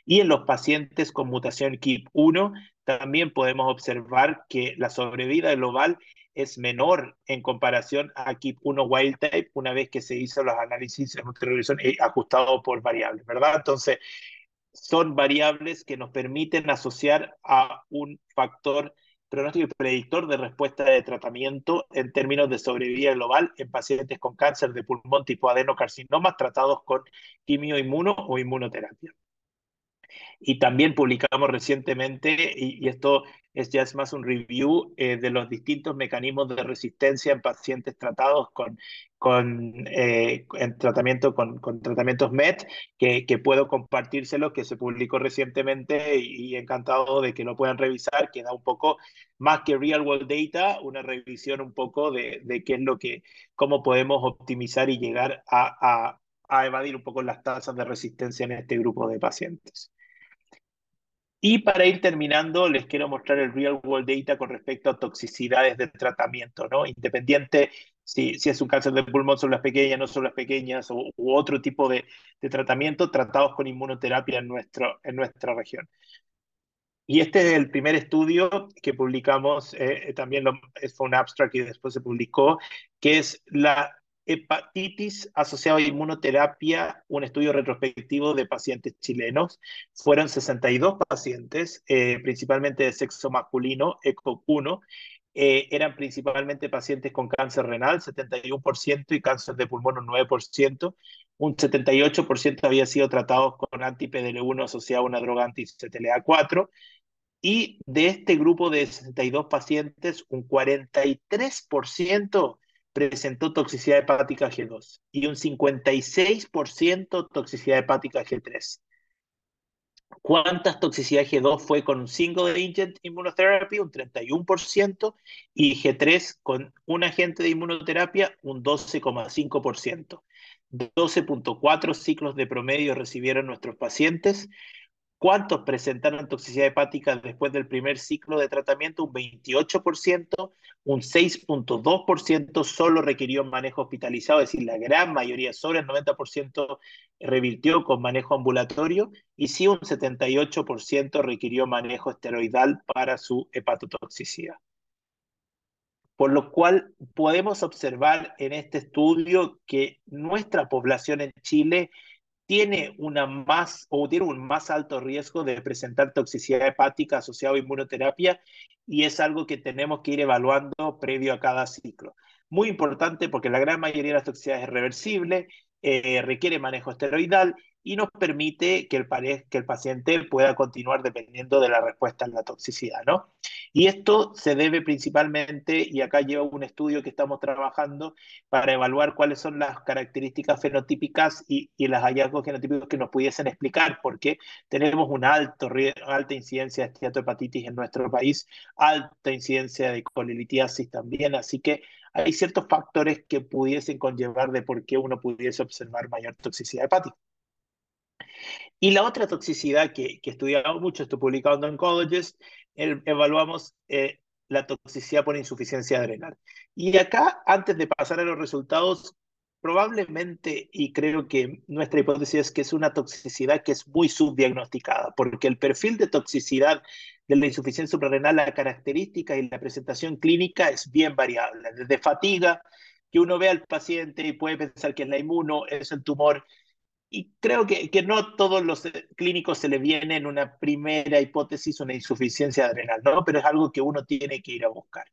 B: Y en los pacientes con mutación KIP1, también podemos observar que la sobrevida global es menor en comparación a KIP1 wild type una vez que se hizo los análisis de regresión eh, ajustado por variables, ¿verdad? Entonces, son variables que nos permiten asociar a un factor pronóstico y predictor de respuesta de tratamiento en términos de sobrevida global en pacientes con cáncer de pulmón tipo adenocarcinoma tratados con quimioinmuno o inmunoterapia. Y también publicamos recientemente, y, esto es ya es más un review eh, de los distintos mecanismos de resistencia en pacientes tratados con, con eh, en tratamiento con, con, tratamientos MET, que, que, puedo compartírselo, que se publicó recientemente y, encantado de que lo puedan revisar, que da un poco más que real world data, una revisión un poco de, de qué es lo que, cómo podemos optimizar y llegar a, a, a evadir un poco las tasas de resistencia en este grupo de pacientes. Y para ir terminando, les quiero mostrar el real world data con respecto a toxicidades de tratamiento, ¿no? Independiente si, si es un cáncer de pulmón, son las pequeñas, no son las pequeñas, o, u otro tipo de, de, tratamiento tratados con inmunoterapia en, nuestro, en nuestra región. Y este es el primer estudio que publicamos, eh, también lo, fue un abstract y después se publicó, que es la hepatitis asociada a inmunoterapia, un estudio retrospectivo de pacientes chilenos. Fueron 62 pacientes, eh, principalmente de sexo masculino, ECO1. Eh, eran principalmente pacientes con cáncer renal, 71%, y cáncer de pulmón, un 9%. Un 78% había sido tratados con anti-PDL1 asociado a una droga anti-CTLA4. Y de este grupo de 62 pacientes, un 43% presentó toxicidad hepática G2 y un 56% toxicidad hepática G3. ¿Cuántas toxicidad G2 fue con un single agent immunotherapy? Un 31%, y G3 con un agente de inmunoterapia, un 12,5%. 12.4 ciclos de promedio recibieron nuestros pacientes, ¿Cuántos presentaron toxicidad hepática después del primer ciclo de tratamiento? Un 28%, un 6.2% solo requirió manejo hospitalizado, es decir, la gran mayoría, sobre el 90% revirtió con manejo ambulatorio y sí un 78% requirió manejo esteroidal para su hepatotoxicidad. Por lo cual podemos observar en este estudio que nuestra población en Chile tiene, una más, o tiene un más alto riesgo de presentar toxicidad hepática asociada a inmunoterapia y es algo que tenemos que ir evaluando previo a cada ciclo. Muy importante porque la gran mayoría de las toxicidades es reversible, eh, requiere manejo esteroidal y nos permite que el, que el paciente pueda continuar dependiendo de la respuesta a la toxicidad, ¿no? Y esto se debe principalmente, y acá llevo un estudio que estamos trabajando para evaluar cuáles son las características fenotípicas y, y los hallazgos genotípicos que nos pudiesen explicar por qué tenemos una alto, alta incidencia de esteatohepatitis en nuestro país, alta incidencia de colelitiasis también, así que hay ciertos factores que pudiesen conllevar de por qué uno pudiese observar mayor toxicidad hepática. Y la otra toxicidad que, que estudiamos mucho, esto publicado en Oncologist, evaluamos eh, la toxicidad por insuficiencia adrenal. Y acá, antes de pasar a los resultados, probablemente, y creo que nuestra hipótesis es que es una toxicidad que es muy subdiagnosticada, porque el perfil de toxicidad de la insuficiencia suprarrenal, la característica y la presentación clínica es bien variable, desde fatiga, que uno ve al paciente y puede pensar que es la inmuno, es el tumor, y creo que, que no todos los eh, clínicos se le viene en una primera hipótesis una insuficiencia adrenal, ¿no? Pero es algo que uno tiene que ir a buscar.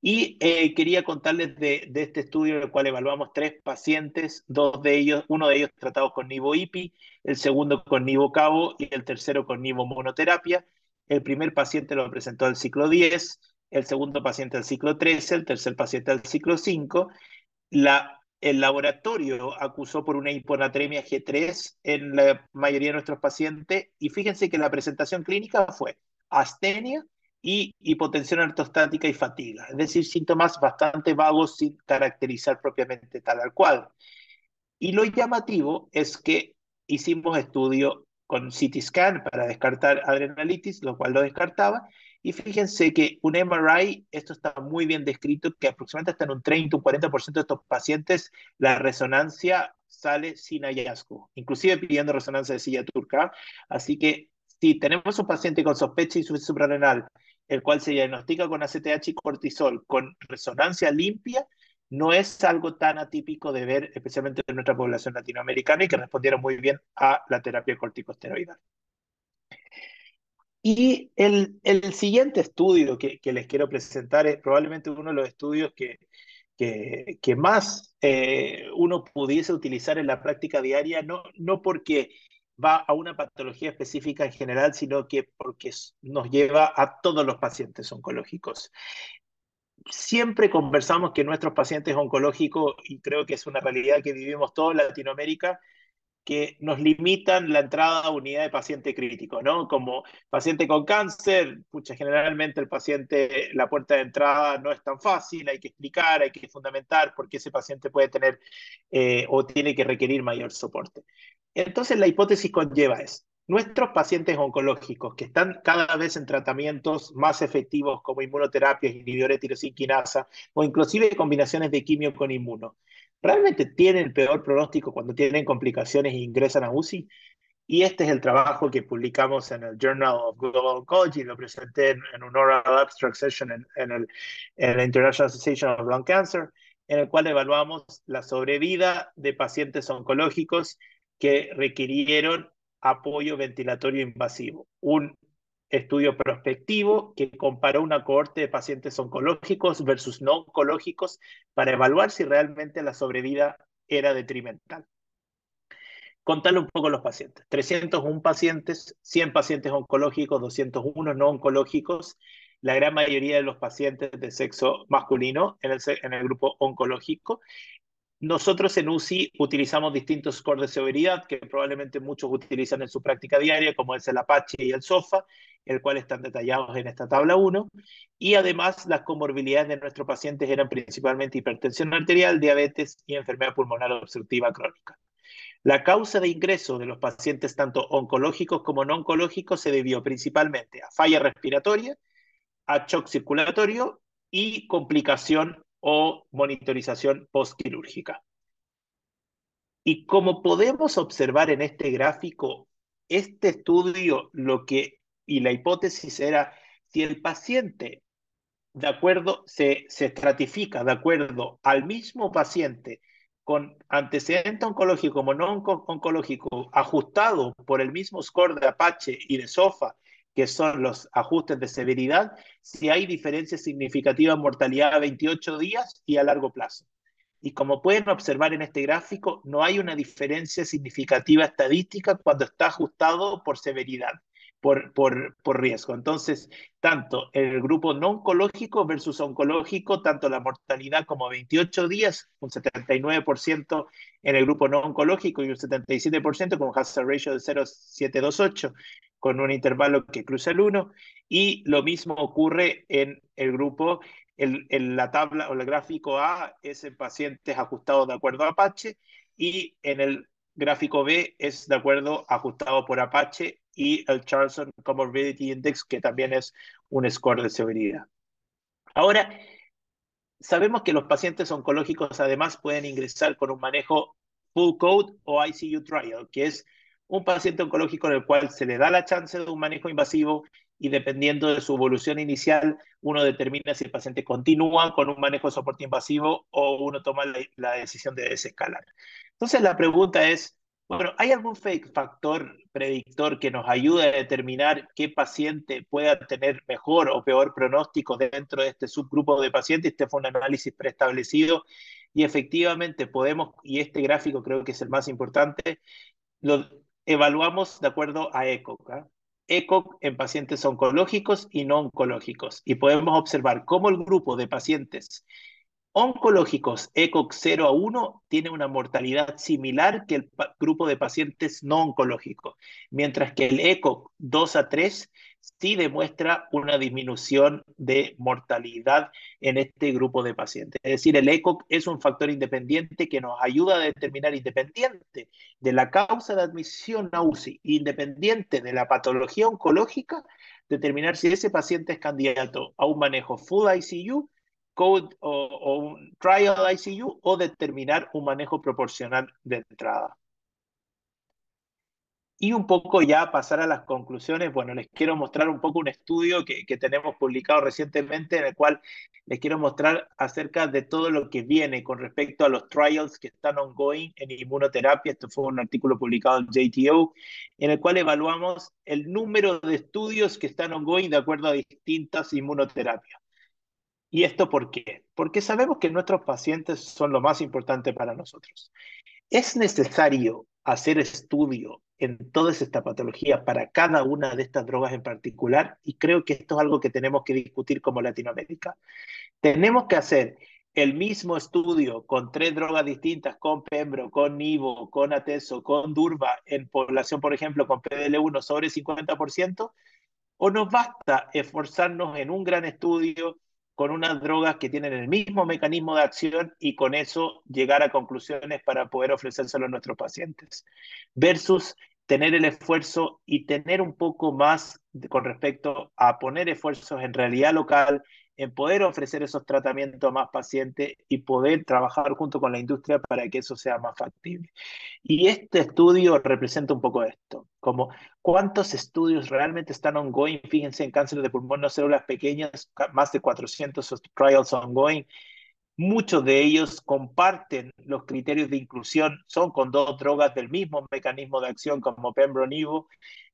B: Y eh, quería contarles de, de, este estudio en el cual evaluamos tres pacientes, dos de ellos, uno de ellos tratados con nivo-IPI, el segundo con nivo-cabo y el tercero con nivo-monoterapia. El primer paciente lo presentó al ciclo 10, el segundo paciente al ciclo 13, el tercer paciente al ciclo 5. La, el laboratorio acusó por una hiponatremia G3 en la mayoría de nuestros pacientes y fíjense que la presentación clínica fue astenia, y hipotensión ortostática y fatiga, es decir, síntomas bastante vagos sin caracterizar propiamente tal al cual. Y lo llamativo es que hicimos estudio con CT scan para descartar adrenalitis, lo cual lo descartaba, y fíjense que un MRI, esto está muy bien descrito, que aproximadamente hasta en un 30, un 40% de estos pacientes la resonancia sale sin hallazgo, inclusive pidiendo resonancia de silla turca. Así que si tenemos un paciente con sospecha insuficiencia suprarrenal el cual se diagnostica con ACTH y cortisol con resonancia limpia, no es algo tan atípico de ver, especialmente en nuestra población latinoamericana, y que respondieron muy bien a la terapia corticosteroidal. Y el, el siguiente estudio que, que, les quiero presentar es probablemente uno de los estudios que, que, que más eh, uno pudiese utilizar en la práctica diaria, no, no porque va a una patología específica en general, sino que porque nos lleva a todos los pacientes oncológicos. Siempre conversamos que nuestros pacientes oncológicos, y creo que es una realidad que vivimos todos en Latinoamérica, que nos limitan la entrada a unidad de paciente crítico, ¿no? Como paciente con cáncer, pucha, generalmente el paciente, la puerta de entrada no es tan fácil, hay que explicar, hay que fundamentar por qué ese paciente puede tener eh, o tiene que requerir mayor soporte. Entonces la hipótesis conlleva es, nuestros pacientes oncológicos que están cada vez en tratamientos más efectivos como inmunoterapias, inhibidores de tirosinquinasa o inclusive combinaciones de quimio con inmuno, ¿realmente tienen el peor pronóstico cuando tienen complicaciones e ingresan a UCI? Y este es el trabajo que publicamos en el Journal of Global Oncology, lo presenté en, un oral abstract session en, en, el, en la International Association of Lung Cancer, en el cual evaluamos la sobrevida de pacientes oncológicos que requirieron apoyo ventilatorio invasivo. Estudio prospectivo que comparó una cohorte de pacientes oncológicos versus no oncológicos para evaluar si realmente la sobrevida era detrimental. Contarle un poco los pacientes. 301 pacientes, 100 pacientes oncológicos, 201 no oncológicos. La gran mayoría de los pacientes de sexo masculino en el, en el grupo oncológico nosotros en UCI utilizamos distintos scores de severidad que probablemente muchos utilizan en su práctica diaria, como es el Apache y el SOFA, el cual están detallados en esta tabla 1. Y además las comorbilidades de nuestros pacientes eran principalmente hipertensión arterial, diabetes y enfermedad pulmonar obstructiva crónica. La causa de ingreso de los pacientes tanto oncológicos como no oncológicos se debió principalmente a falla respiratoria, a shock circulatorio y complicación o monitorización postquirúrgica. Y como podemos observar en este gráfico, este estudio lo que, y la hipótesis era, si el paciente, de acuerdo, se, se estratifica de acuerdo al mismo paciente con antecedente oncológico como no oncológico, ajustado por el mismo score de Apache y de SOFA, que son los ajustes de severidad, si hay diferencias significativas en mortalidad a 28 días y a largo plazo. Y como pueden observar en este gráfico, no hay una diferencia significativa estadística cuando está ajustado por severidad por, por, por riesgo. Entonces, tanto el grupo no oncológico versus oncológico, tanto la mortalidad como 28 días, un 79% en el grupo no oncológico y un 77% con hazard ratio de 0,728, con un intervalo que cruza el 1, y lo mismo ocurre en el grupo, en, en la tabla o el gráfico A es en pacientes ajustados de acuerdo a Apache, y en el gráfico B es de acuerdo ajustado por Apache y el Charleston Comorbidity Index, que también es un score de severidad. Ahora, sabemos que los pacientes oncológicos además pueden ingresar con un manejo full code o ICU trial, que es un paciente oncológico en el cual se le da la chance de un manejo invasivo y dependiendo de su evolución inicial, uno determina si el paciente continúa con un manejo de soporte invasivo o uno toma la, la decisión de desescalar. Entonces la pregunta es, bueno, ¿hay algún factor predictor que nos ayude a determinar qué paciente pueda tener mejor o peor pronóstico dentro de este subgrupo de pacientes? Este fue un análisis preestablecido y efectivamente podemos, y este gráfico creo que es el más importante, lo evaluamos de acuerdo a ECOC. ¿ah? ECOC en pacientes oncológicos y no oncológicos. Y podemos observar cómo el grupo de pacientes oncológicos ECOG 0 a 1 tiene una mortalidad similar que el grupo de pacientes no oncológicos, mientras que el ECOG 2 a 3 sí demuestra una disminución de mortalidad en este grupo de pacientes. Es decir, el ECOG es un factor independiente que nos ayuda a determinar, independiente de la causa de admisión a UCI, independiente de la patología oncológica, determinar si ese paciente es candidato a un manejo full ICU code o, un trial ICU o determinar un manejo proporcional de entrada. Y un poco ya pasar a las conclusiones, bueno, les quiero mostrar un poco un estudio que, que, tenemos publicado recientemente en el cual les quiero mostrar acerca de todo lo que viene con respecto a los trials que están ongoing en inmunoterapia. Esto fue un artículo publicado en JTO, en el cual evaluamos el número de estudios que están ongoing de acuerdo a distintas inmunoterapias. ¿Y esto por qué? Porque sabemos que nuestros pacientes son lo más importante para nosotros. ¿Es necesario hacer estudio en todas estas patologías para cada una de estas drogas en particular? Y creo que esto es algo que tenemos que discutir como Latinoamérica. Tenemos que hacer el mismo estudio con tres drogas distintas, con Pembro, con Nivo, con Ateso, con Durva, en población, por ejemplo, con PDL1 sobre 50%, o nos basta esforzarnos en un gran estudio con unas drogas que tienen el mismo mecanismo de acción y con eso llegar a conclusiones para poder ofrecérselo a nuestros pacientes, versus tener el esfuerzo y tener un poco más con respecto a poner esfuerzos en realidad local, en poder ofrecer esos tratamientos a más pacientes y poder trabajar junto con la industria para que eso sea más factible. Y este estudio representa un poco esto, como cuántos estudios realmente están ongoing, fíjense en cáncer de pulmón, no células pequeñas, más de 400 trials ongoing, Muchos de ellos comparten los criterios de inclusión, son con dos drogas del mismo mecanismo de acción como Pembronivo.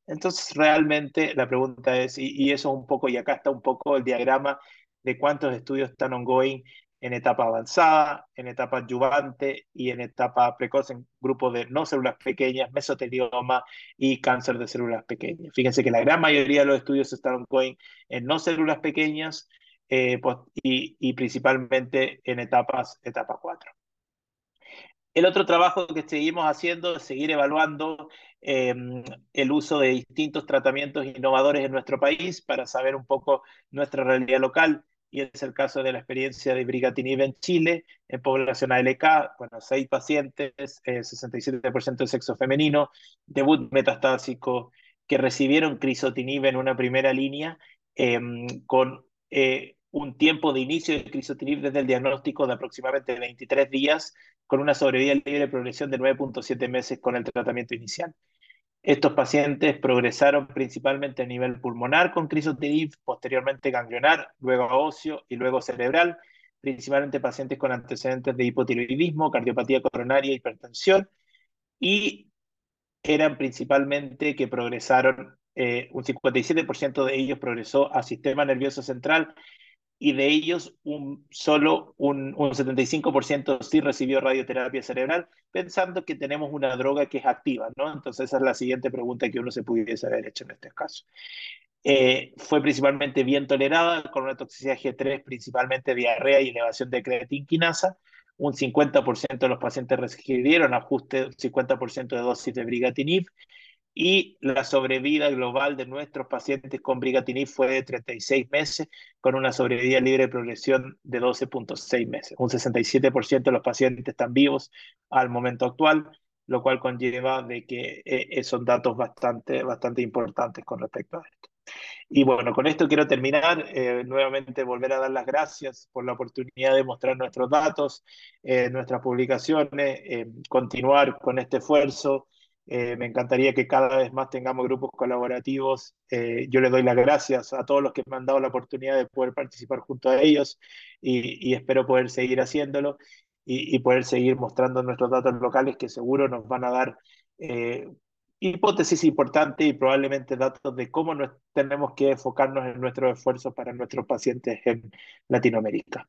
B: Entonces, realmente la pregunta es, y, y, eso un poco, y acá está un poco el diagrama de cuántos estudios están ongoing en etapa avanzada, en etapa adyuvante y en etapa precoz en grupos de no células pequeñas, mesotelioma y cáncer de células pequeñas. Fíjense que la gran mayoría de los estudios están ongoing en no células pequeñas eh, pues, y, principalmente en etapas, etapa 4. El otro trabajo que seguimos haciendo es seguir evaluando eh, el uso de distintos tratamientos innovadores en nuestro país para saber un poco nuestra realidad local y es el caso de la experiencia de brigatinib en Chile, en población ALK, bueno, seis pacientes, 67% de sexo femenino, debut metastásico, que recibieron crisotinib en una primera línea, em, con eh, un tiempo de inicio de crisotinib desde el diagnóstico de aproximadamente 23 días, con una sobrevida libre de progresión de 9.7 meses con el tratamiento inicial. Estos pacientes progresaron principalmente a nivel pulmonar con crisotinib, posteriormente ganglionar, luego óseo y luego cerebral, principalmente pacientes con antecedentes de hipotiroidismo, cardiopatía coronaria, hipertensión, y eran principalmente que progresaron, eh, un 57% de ellos progresó a sistema nervioso central y de ellos un, solo un, un 75% sí recibió radioterapia cerebral, pensando que tenemos una droga que es activa, ¿no? Entonces esa es la siguiente pregunta que uno se pudiese haber hecho en este caso. Eh, fue principalmente bien tolerada, con una toxicidad G3, principalmente diarrea y elevación de creatinquinasa. Un 50% de los pacientes recibieron ajuste, 50% de dosis de brigatinib y la sobrevida global de nuestros pacientes con brigatinib fue de 36 meses, con una sobrevida libre de progresión de 12.6 meses. Un 67% de los pacientes están vivos al momento actual, lo cual conlleva de que eh, son datos bastante, bastante importantes con respecto a esto. Y bueno, con esto quiero terminar, eh, nuevamente volver a dar las gracias por la oportunidad de mostrar nuestros datos, eh, nuestras publicaciones, eh, continuar con este esfuerzo. Me encantaría que cada vez más tengamos grupos colaborativos. yo les doy las gracias a todos los que me han dado la oportunidad de poder participar junto a ellos y, espero poder seguir haciéndolo y, poder seguir mostrando nuestros datos locales que seguro nos van a dar hipótesis importantes y probablemente datos de cómo nos, tenemos que enfocarnos en nuestros esfuerzos para nuestros pacientes en Latinoamérica.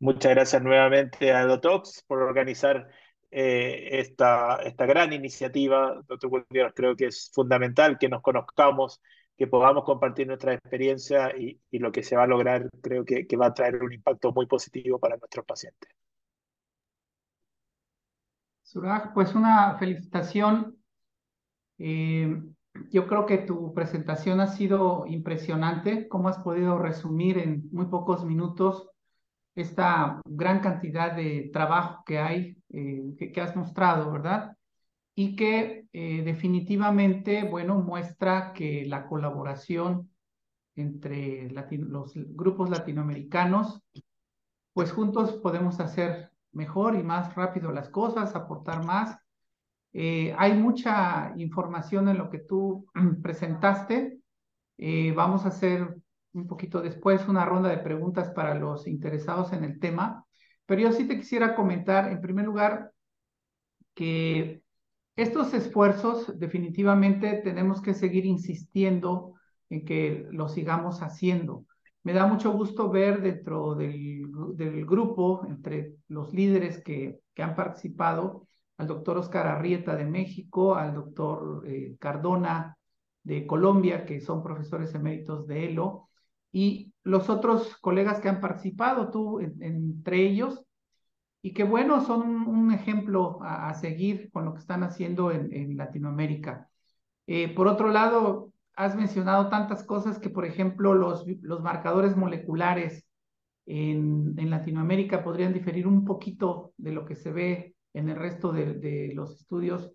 B: Muchas gracias nuevamente a Dotox por organizar eh, esta, esta gran iniciativa. Doctor Gutiérrez, creo que es fundamental que nos conozcamos, que podamos compartir nuestra experiencia y, lo que se va a lograr creo que, que va a traer un impacto muy positivo para nuestros pacientes.
A: Suraj, pues una felicitación eh, yo creo que tu presentación ha sido impresionante, cómo has podido resumir en muy pocos minutos esta gran cantidad de trabajo que hay, eh, que, has mostrado, ¿verdad? Y que eh, definitivamente, bueno, muestra que la colaboración entre los grupos latinoamericanos, pues juntos podemos hacer mejor y más rápido las cosas, aportar más eh, hay mucha información en lo que tú (clears throat) presentaste. Vamos a hacer un poquito después una ronda de preguntas para los interesados en el tema, pero yo sí te quisiera comentar, en primer lugar, que estos esfuerzos definitivamente tenemos que seguir insistiendo en que lo sigamos haciendo. Me da mucho gusto ver dentro del, del grupo, entre los líderes que, que han participado, al doctor Oscar Arrieta de México, al doctor eh, Cardona de Colombia, que son profesores eméritos de ELO, y los otros colegas que han participado, tú entre ellos, y que bueno, son un, ejemplo a, seguir con lo que están haciendo en, Latinoamérica. Eh, por otro lado, has mencionado tantas cosas que, por ejemplo, los, los marcadores moleculares en, en Latinoamérica podrían diferir un poquito de lo que se ve en el resto de, los estudios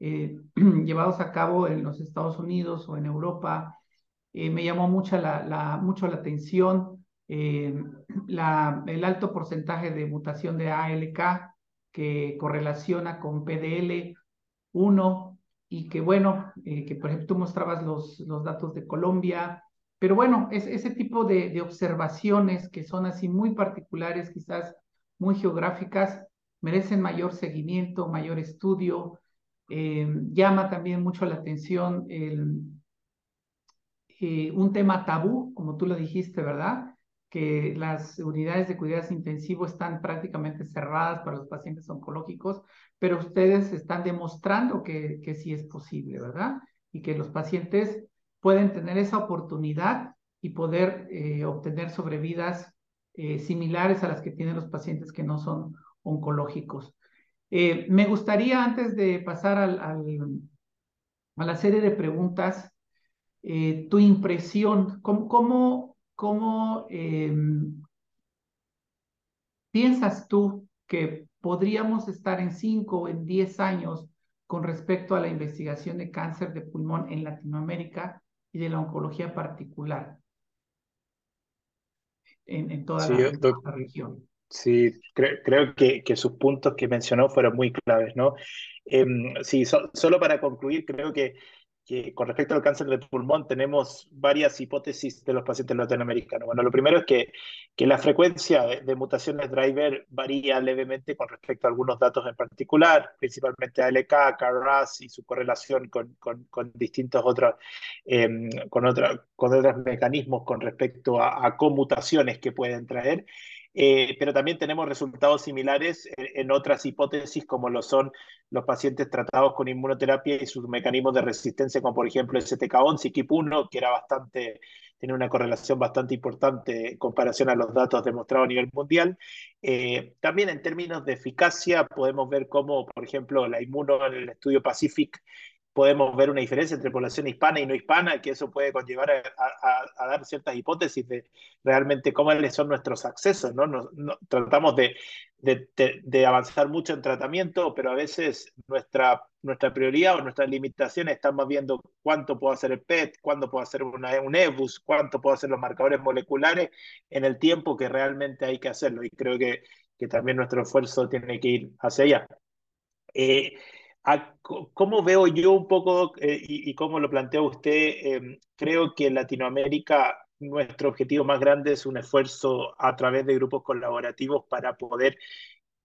A: eh, (clears throat) llevados a cabo en los Estados Unidos o en Europa. Eh, me llamó mucho la, mucho la atención eh, el alto porcentaje de mutación de ALK que correlaciona con PDL1 y que bueno, que por ejemplo tú mostrabas los, los datos de Colombia, pero bueno, es ese tipo de, observaciones que son así muy particulares, quizás muy geográficas, merecen mayor seguimiento, mayor estudio. Eh, llama también mucho la atención el, eh, un tema tabú, como tú lo dijiste, ¿verdad? Que las unidades de cuidados intensivos están prácticamente cerradas para los pacientes oncológicos, pero ustedes están demostrando que, que sí es posible, ¿verdad? Y que los pacientes pueden tener esa oportunidad y poder eh, obtener sobrevidas similares a las que tienen los pacientes que no son oncológicos. Eh, me gustaría, antes de pasar al, a la serie de preguntas, eh, tu impresión, ¿cómo, cómo, em, piensas tú que podríamos estar en cinco o en diez años con respecto a la investigación de cáncer de pulmón en Latinoamérica y de la oncología particular en, toda la región?
B: Sí, creo que, que, sus puntos que mencionó fueron muy claves, ¿no? Em, sí, solo para concluir, creo que, que, con respecto al cáncer de pulmón tenemos varias hipótesis de los pacientes latinoamericanos. Bueno, lo primero es que, que la frecuencia de, mutaciones driver varía levemente con respecto a algunos datos en particular, principalmente ALK, KRAS y su correlación con, con, con distintos otros, em, con, otra, con otros mecanismos con respecto a, a conmutaciones que pueden traer. Eh, pero también tenemos resultados similares en, otras hipótesis, como lo son los pacientes tratados con inmunoterapia y sus mecanismos de resistencia, como por ejemplo el STK11 y KIP1, que era bastante, tiene una correlación bastante importante en comparación a los datos demostrados a nivel mundial. Eh, también en términos de eficacia, podemos ver cómo, por ejemplo, la inmuno en el estudio Pacific podemos ver una diferencia entre población hispana y no hispana, que eso puede conllevar a, dar ciertas hipótesis de realmente cómo son nuestros accesos. ¿no? tratamos de, avanzar mucho en tratamiento, pero a veces nuestra, nuestra prioridad o nuestras limitaciones estamos viendo cuánto puedo hacer el PET, cuánto puedo hacer una, un EBUS, cuánto puedo hacer los marcadores moleculares en el tiempo que realmente hay que hacerlo. Y creo que, que también nuestro esfuerzo tiene que ir hacia allá. Eh, ¿Cómo veo yo un poco eh, y, cómo lo plantea usted? Em, creo que en Latinoamérica nuestro objetivo más grande es un esfuerzo a través de grupos colaborativos para poder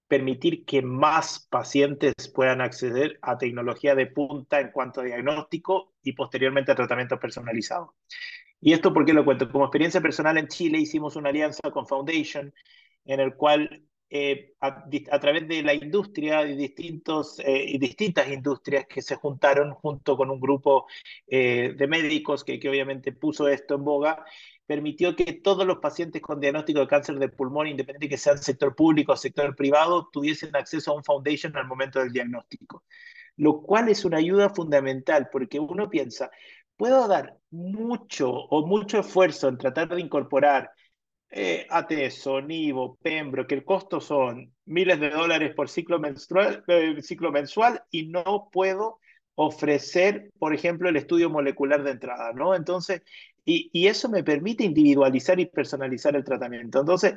B: permitir que más pacientes puedan acceder a tecnología de punta en cuanto a diagnóstico y posteriormente a tratamiento personalizado. Y esto, ¿por qué lo cuento? Como experiencia personal en Chile hicimos una alianza con Foundation en el cual eh, a, través de la industria y, distintos, eh, y distintas industrias que se juntaron junto con un grupo eh, de médicos que, que, obviamente puso esto en boga, permitió que todos los pacientes con diagnóstico de cáncer de pulmón, independiente que sean sector público o sector privado, tuviesen acceso a un foundation al momento del diagnóstico. Lo cual es una ayuda fundamental porque uno piensa, puedo dar mucho o mucho esfuerzo en tratar de incorporar eh, ATESO, NIVO, Pembro, que el costo son miles de dólares por ciclo menstrual, eh, ciclo mensual y no puedo ofrecer, por ejemplo, el estudio molecular de entrada, ¿no? Entonces, y, y eso me permite individualizar y personalizar el tratamiento. Entonces,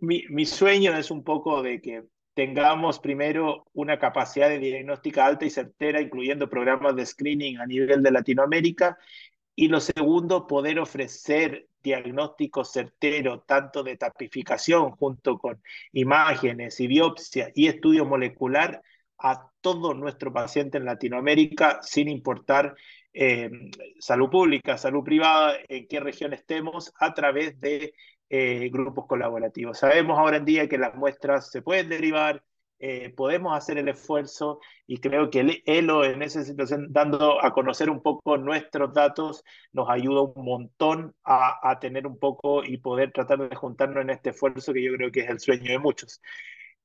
B: mi, mi sueño es un poco de que tengamos primero una capacidad de diagnóstica alta y certera, incluyendo programas de screening a nivel de Latinoamérica, y lo segundo, poder ofrecer diagnóstico certero, tanto de tapificación junto con imágenes y biopsia y estudio molecular a todo nuestro paciente en Latinoamérica, sin importar eh, salud pública, salud privada, en qué región estemos, a través de eh, grupos colaborativos. Sabemos ahora en día que las muestras se pueden derivar, eh, podemos hacer el esfuerzo y creo que el ELO en esa situación, dando a conocer un poco nuestros datos, nos ayuda un montón a, tener un poco y poder tratar de juntarnos en este esfuerzo que yo creo que es el sueño de muchos.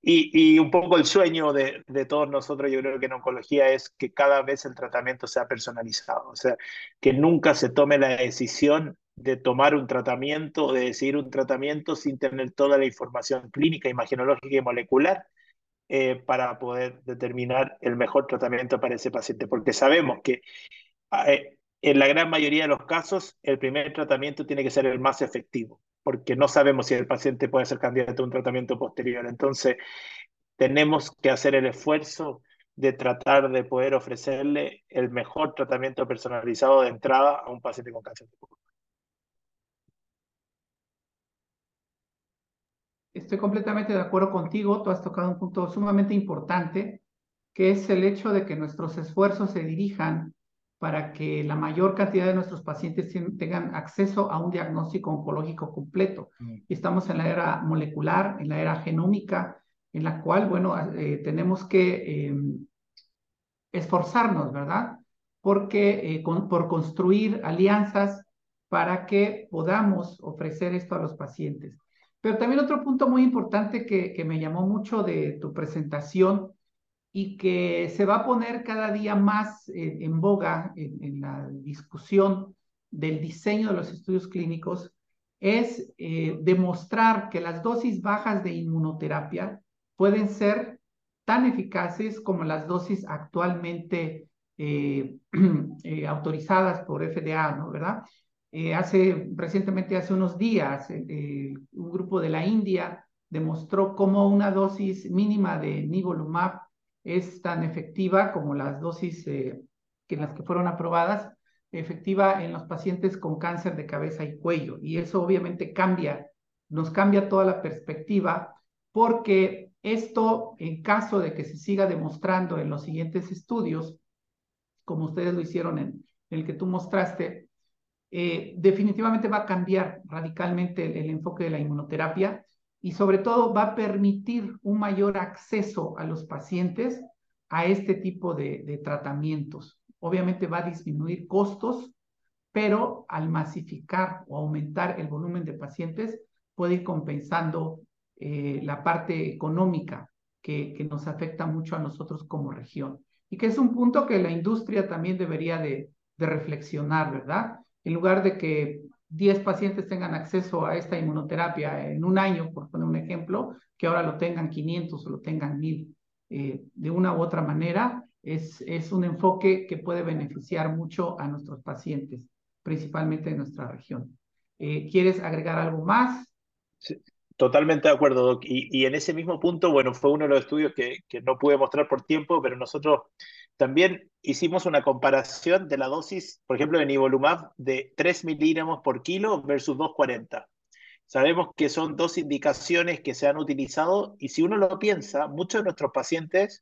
B: Y, un poco el sueño de, de, todos nosotros, yo creo que en oncología es que cada vez el tratamiento sea personalizado, o sea, que nunca se tome la decisión de tomar un tratamiento, de decidir un tratamiento sin tener toda la información clínica, imagenológica y molecular eh, para poder determinar el mejor tratamiento para ese paciente, porque sabemos que eh, en la gran mayoría de los casos el primer tratamiento tiene que ser el más efectivo, porque no sabemos si el paciente puede ser candidato a un tratamiento posterior. Entonces, tenemos que hacer el esfuerzo de tratar de poder ofrecerle el mejor tratamiento personalizado de entrada a un paciente con cáncer de pulmón.
A: Estoy completamente de acuerdo contigo. Tú has tocado un punto sumamente importante, que es el hecho de que nuestros esfuerzos se dirijan para que la mayor cantidad de nuestros pacientes tengan acceso a un diagnóstico oncológico completo. Mm. Estamos en la era molecular, en la era genómica, en la cual, bueno, eh, tenemos que em, esforzarnos, ¿verdad? Porque eh, por construir alianzas para que podamos ofrecer esto a los pacientes. Pero también otro punto muy importante que, me llamó mucho de tu presentación y que se va a poner cada día más en boga en, la discusión del diseño de los estudios clínicos es eh, demostrar que las dosis bajas de inmunoterapia pueden ser tan eficaces como las dosis actualmente eh, (clears throat) eh, autorizadas por FDA, ¿no? ¿Verdad? Eh, hace, recientemente, hace unos días, eh, eh, un grupo de la India demostró cómo una dosis mínima de nivolumab es tan efectiva como las dosis que en las que fueron aprobadas, efectiva en los pacientes con cáncer de cabeza y cuello. Y eso obviamente cambia, nos cambia toda la perspectiva, porque esto, en caso de que se siga demostrando en los siguientes estudios, como ustedes lo hicieron en el que tú mostraste, eh, definitivamente va a cambiar radicalmente el, enfoque de la inmunoterapia y sobre todo va a permitir un mayor acceso a los pacientes a este tipo de, tratamientos. Obviamente va a disminuir costos, pero al masificar o aumentar el volumen de pacientes puede ir compensando eh, la parte económica que, nos afecta mucho a nosotros como región. y que es un punto que la industria también debería de, de reflexionar, ¿verdad? En lugar de que 10 pacientes tengan acceso a esta inmunoterapia en un año, por poner un ejemplo, que ahora lo tengan 500 o lo tengan 1000. Eh, de una u otra manera, es, es un enfoque que puede beneficiar mucho a nuestros pacientes, principalmente en nuestra región. Eh, ¿Quieres agregar algo más?
B: Sí, totalmente de acuerdo, Doc. Y, y, en ese mismo punto, bueno, fue uno de los estudios que, que no pude mostrar por tiempo, pero nosotros también hicimos una comparación de la dosis, por ejemplo, de nivolumab de 3 miligramos por kilo versus 240. Sabemos que son dos indicaciones que se han utilizado y si uno lo piensa, muchos de nuestros pacientes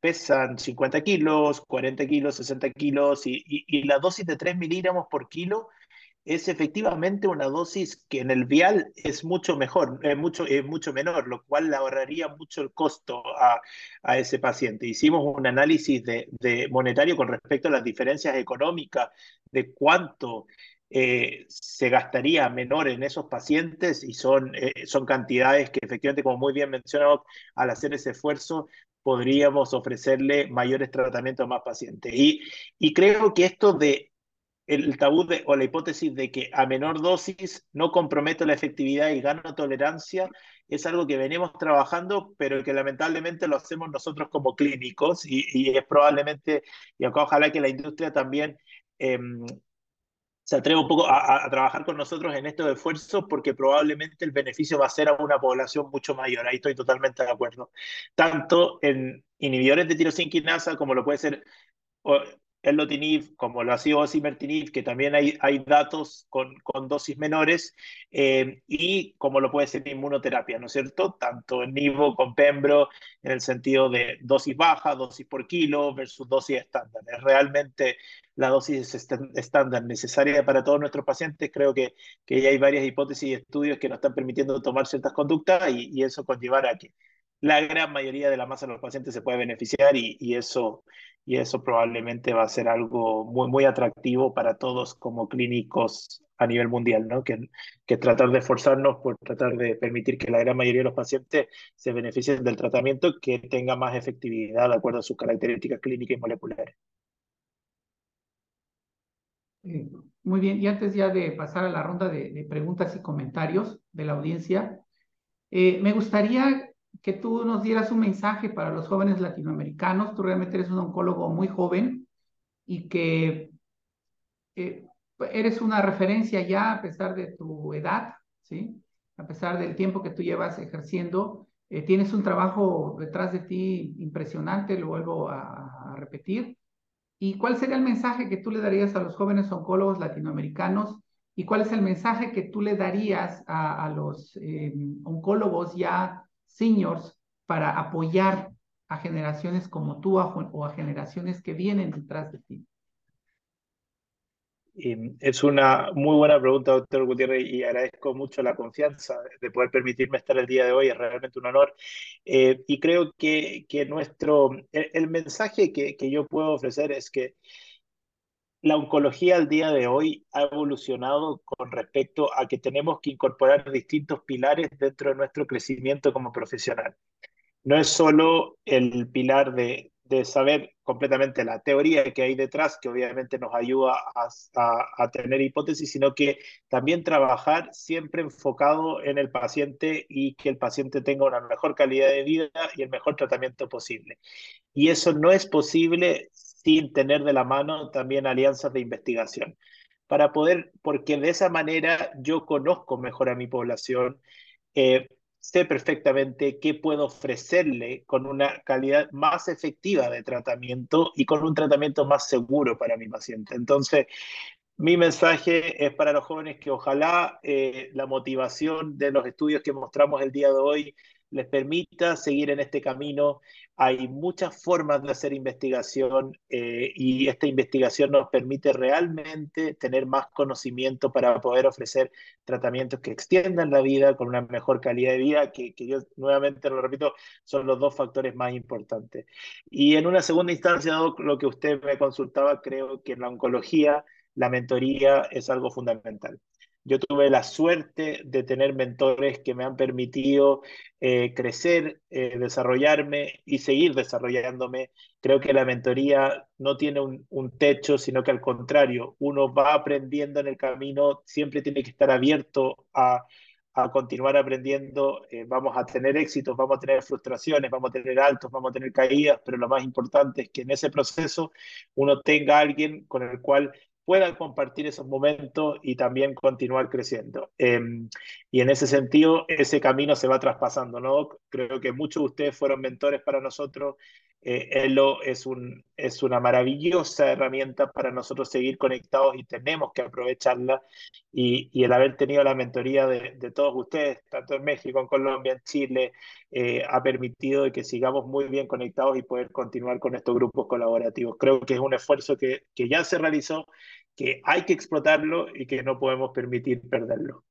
B: pesan 50 kilos, 40 kilos, 60 kilos y, la dosis de 3 miligramos por kilo es efectivamente una dosis que en el vial es mucho mejor, es mucho, es mucho menor, lo cual le ahorraría mucho el costo a, a ese paciente. Hicimos un análisis de, de, monetario con respecto a las diferencias económicas, de cuánto eh, se gastaría menor en esos pacientes y son, eh, son cantidades que efectivamente, como muy bien mencionado, al hacer ese esfuerzo podríamos ofrecerle mayores tratamientos a más pacientes. Y, y creo que esto de el tabú de, o la hipótesis de que a menor dosis no comprometo la efectividad y gano tolerancia es algo que venimos trabajando, pero que lamentablemente lo hacemos nosotros como clínicos y, y es probablemente, y acá ojalá que la industria también eh, se atreva un poco a, a, trabajar con nosotros en estos esfuerzos porque probablemente el beneficio va a ser a una población mucho mayor. Ahí estoy totalmente de acuerdo. Tanto en inhibidores de tirosinquinasa como lo puede ser el lotinib, como lo ha sido osimertinib, que también hay, datos con, dosis menores, eh, y como lo puede ser inmunoterapia, ¿no es cierto? Tanto en Nivo con Pembro, en el sentido de dosis baja, dosis por kilo versus dosis estándar. Es realmente la dosis estándar necesaria para todos nuestros pacientes. Creo que, que ya hay varias hipótesis y estudios que nos están permitiendo tomar ciertas conductas y, eso conllevar a que la gran mayoría de la masa de los pacientes se puede beneficiar y, y, eso, y eso probablemente va a ser algo muy, muy atractivo para todos como clínicos a nivel mundial, ¿no? Que, que tratar de esforzarnos por tratar de permitir que la gran mayoría de los pacientes se beneficien del tratamiento que tenga más efectividad de acuerdo a sus características clínicas y moleculares.
A: Muy bien, y antes ya de pasar a la ronda de, de preguntas y comentarios de la audiencia, eh, me gustaría que tú nos dieras un mensaje para los jóvenes latinoamericanos. Tú realmente eres un oncólogo muy joven y que eh, eres una referencia ya a pesar de tu edad, ¿sí? A pesar del tiempo que tú llevas ejerciendo, eh, tienes un trabajo detrás de ti impresionante, lo vuelvo a, repetir. ¿Y cuál sería el mensaje que tú le darías a los jóvenes oncólogos latinoamericanos? ¿Y cuál es el mensaje que tú le darías a, a los eh, oncólogos ya seniors para apoyar a generaciones como tú o a generaciones que vienen detrás de ti?
B: Es una muy buena pregunta, doctor Gutiérrez, y agradezco mucho la confianza de poder permitirme estar el día de hoy, es realmente un honor. Eh, y creo que, que nuestro, el, el mensaje que, que, yo puedo ofrecer es que la oncología al día de hoy ha evolucionado con respecto a que tenemos que incorporar distintos pilares dentro de nuestro crecimiento como profesional. No es solo el pilar de, saber completamente la teoría que hay detrás, que obviamente nos ayuda a, a, a, tener hipótesis, sino que también trabajar siempre enfocado en el paciente y que el paciente tenga una mejor calidad de vida y el mejor tratamiento posible. Y eso no es posible sin tener de la mano también alianzas de investigación, para poder, porque de esa manera yo conozco mejor a mi población, eh, sé perfectamente qué puedo ofrecerle con una calidad más efectiva de tratamiento y con un tratamiento más seguro para mi paciente. Entonces, mi mensaje es para los jóvenes que ojalá eh, la motivación de los estudios que mostramos el día de hoy les permita seguir en este camino. Hay muchas formas de hacer investigación eh, y esta investigación nos permite realmente tener más conocimiento para poder ofrecer tratamientos que extiendan la vida con una mejor calidad de vida, que, que yo nuevamente lo repito, son los dos factores más importantes. Y en una segunda instancia, lo que usted me consultaba, creo que en la oncología la mentoría es algo fundamental Yo tuve la suerte de tener mentores que me han permitido eh, crecer, eh, desarrollarme y seguir desarrollándome. Creo que la mentoría no tiene un, un, techo, sino que al contrario, uno va aprendiendo en el camino, siempre tiene que estar abierto a, a continuar aprendiendo, eh, vamos a tener éxitos, vamos a tener frustraciones, vamos a tener altos, vamos a tener caídas, pero lo más importante es que en ese proceso uno tenga alguien con el cual pueda compartir esos momentos y también continuar creciendo. Em, y en ese sentido, ese camino se va traspasando, ¿no? Creo que muchos de ustedes fueron mentores para nosotros. Eh, Elo es, un, es una maravillosa herramienta para nosotros seguir conectados y tenemos que aprovecharla. Y, el haber tenido la mentoría de, todos ustedes, tanto en México, en Colombia, en Chile, eh, ha permitido que sigamos muy bien conectados y poder continuar con estos grupos colaborativos. Creo que es un esfuerzo que, que ya se realizó que hay que explotarlo y que no podemos permitir perderlo.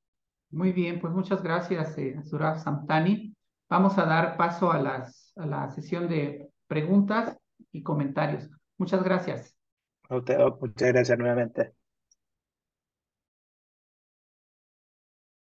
A: Muy bien, pues muchas gracias, eh, Surab Samtani. Vamos a dar paso a, las, a la sesión de preguntas y comentarios. Muchas gracias.
B: A usted, muchas gracias nuevamente.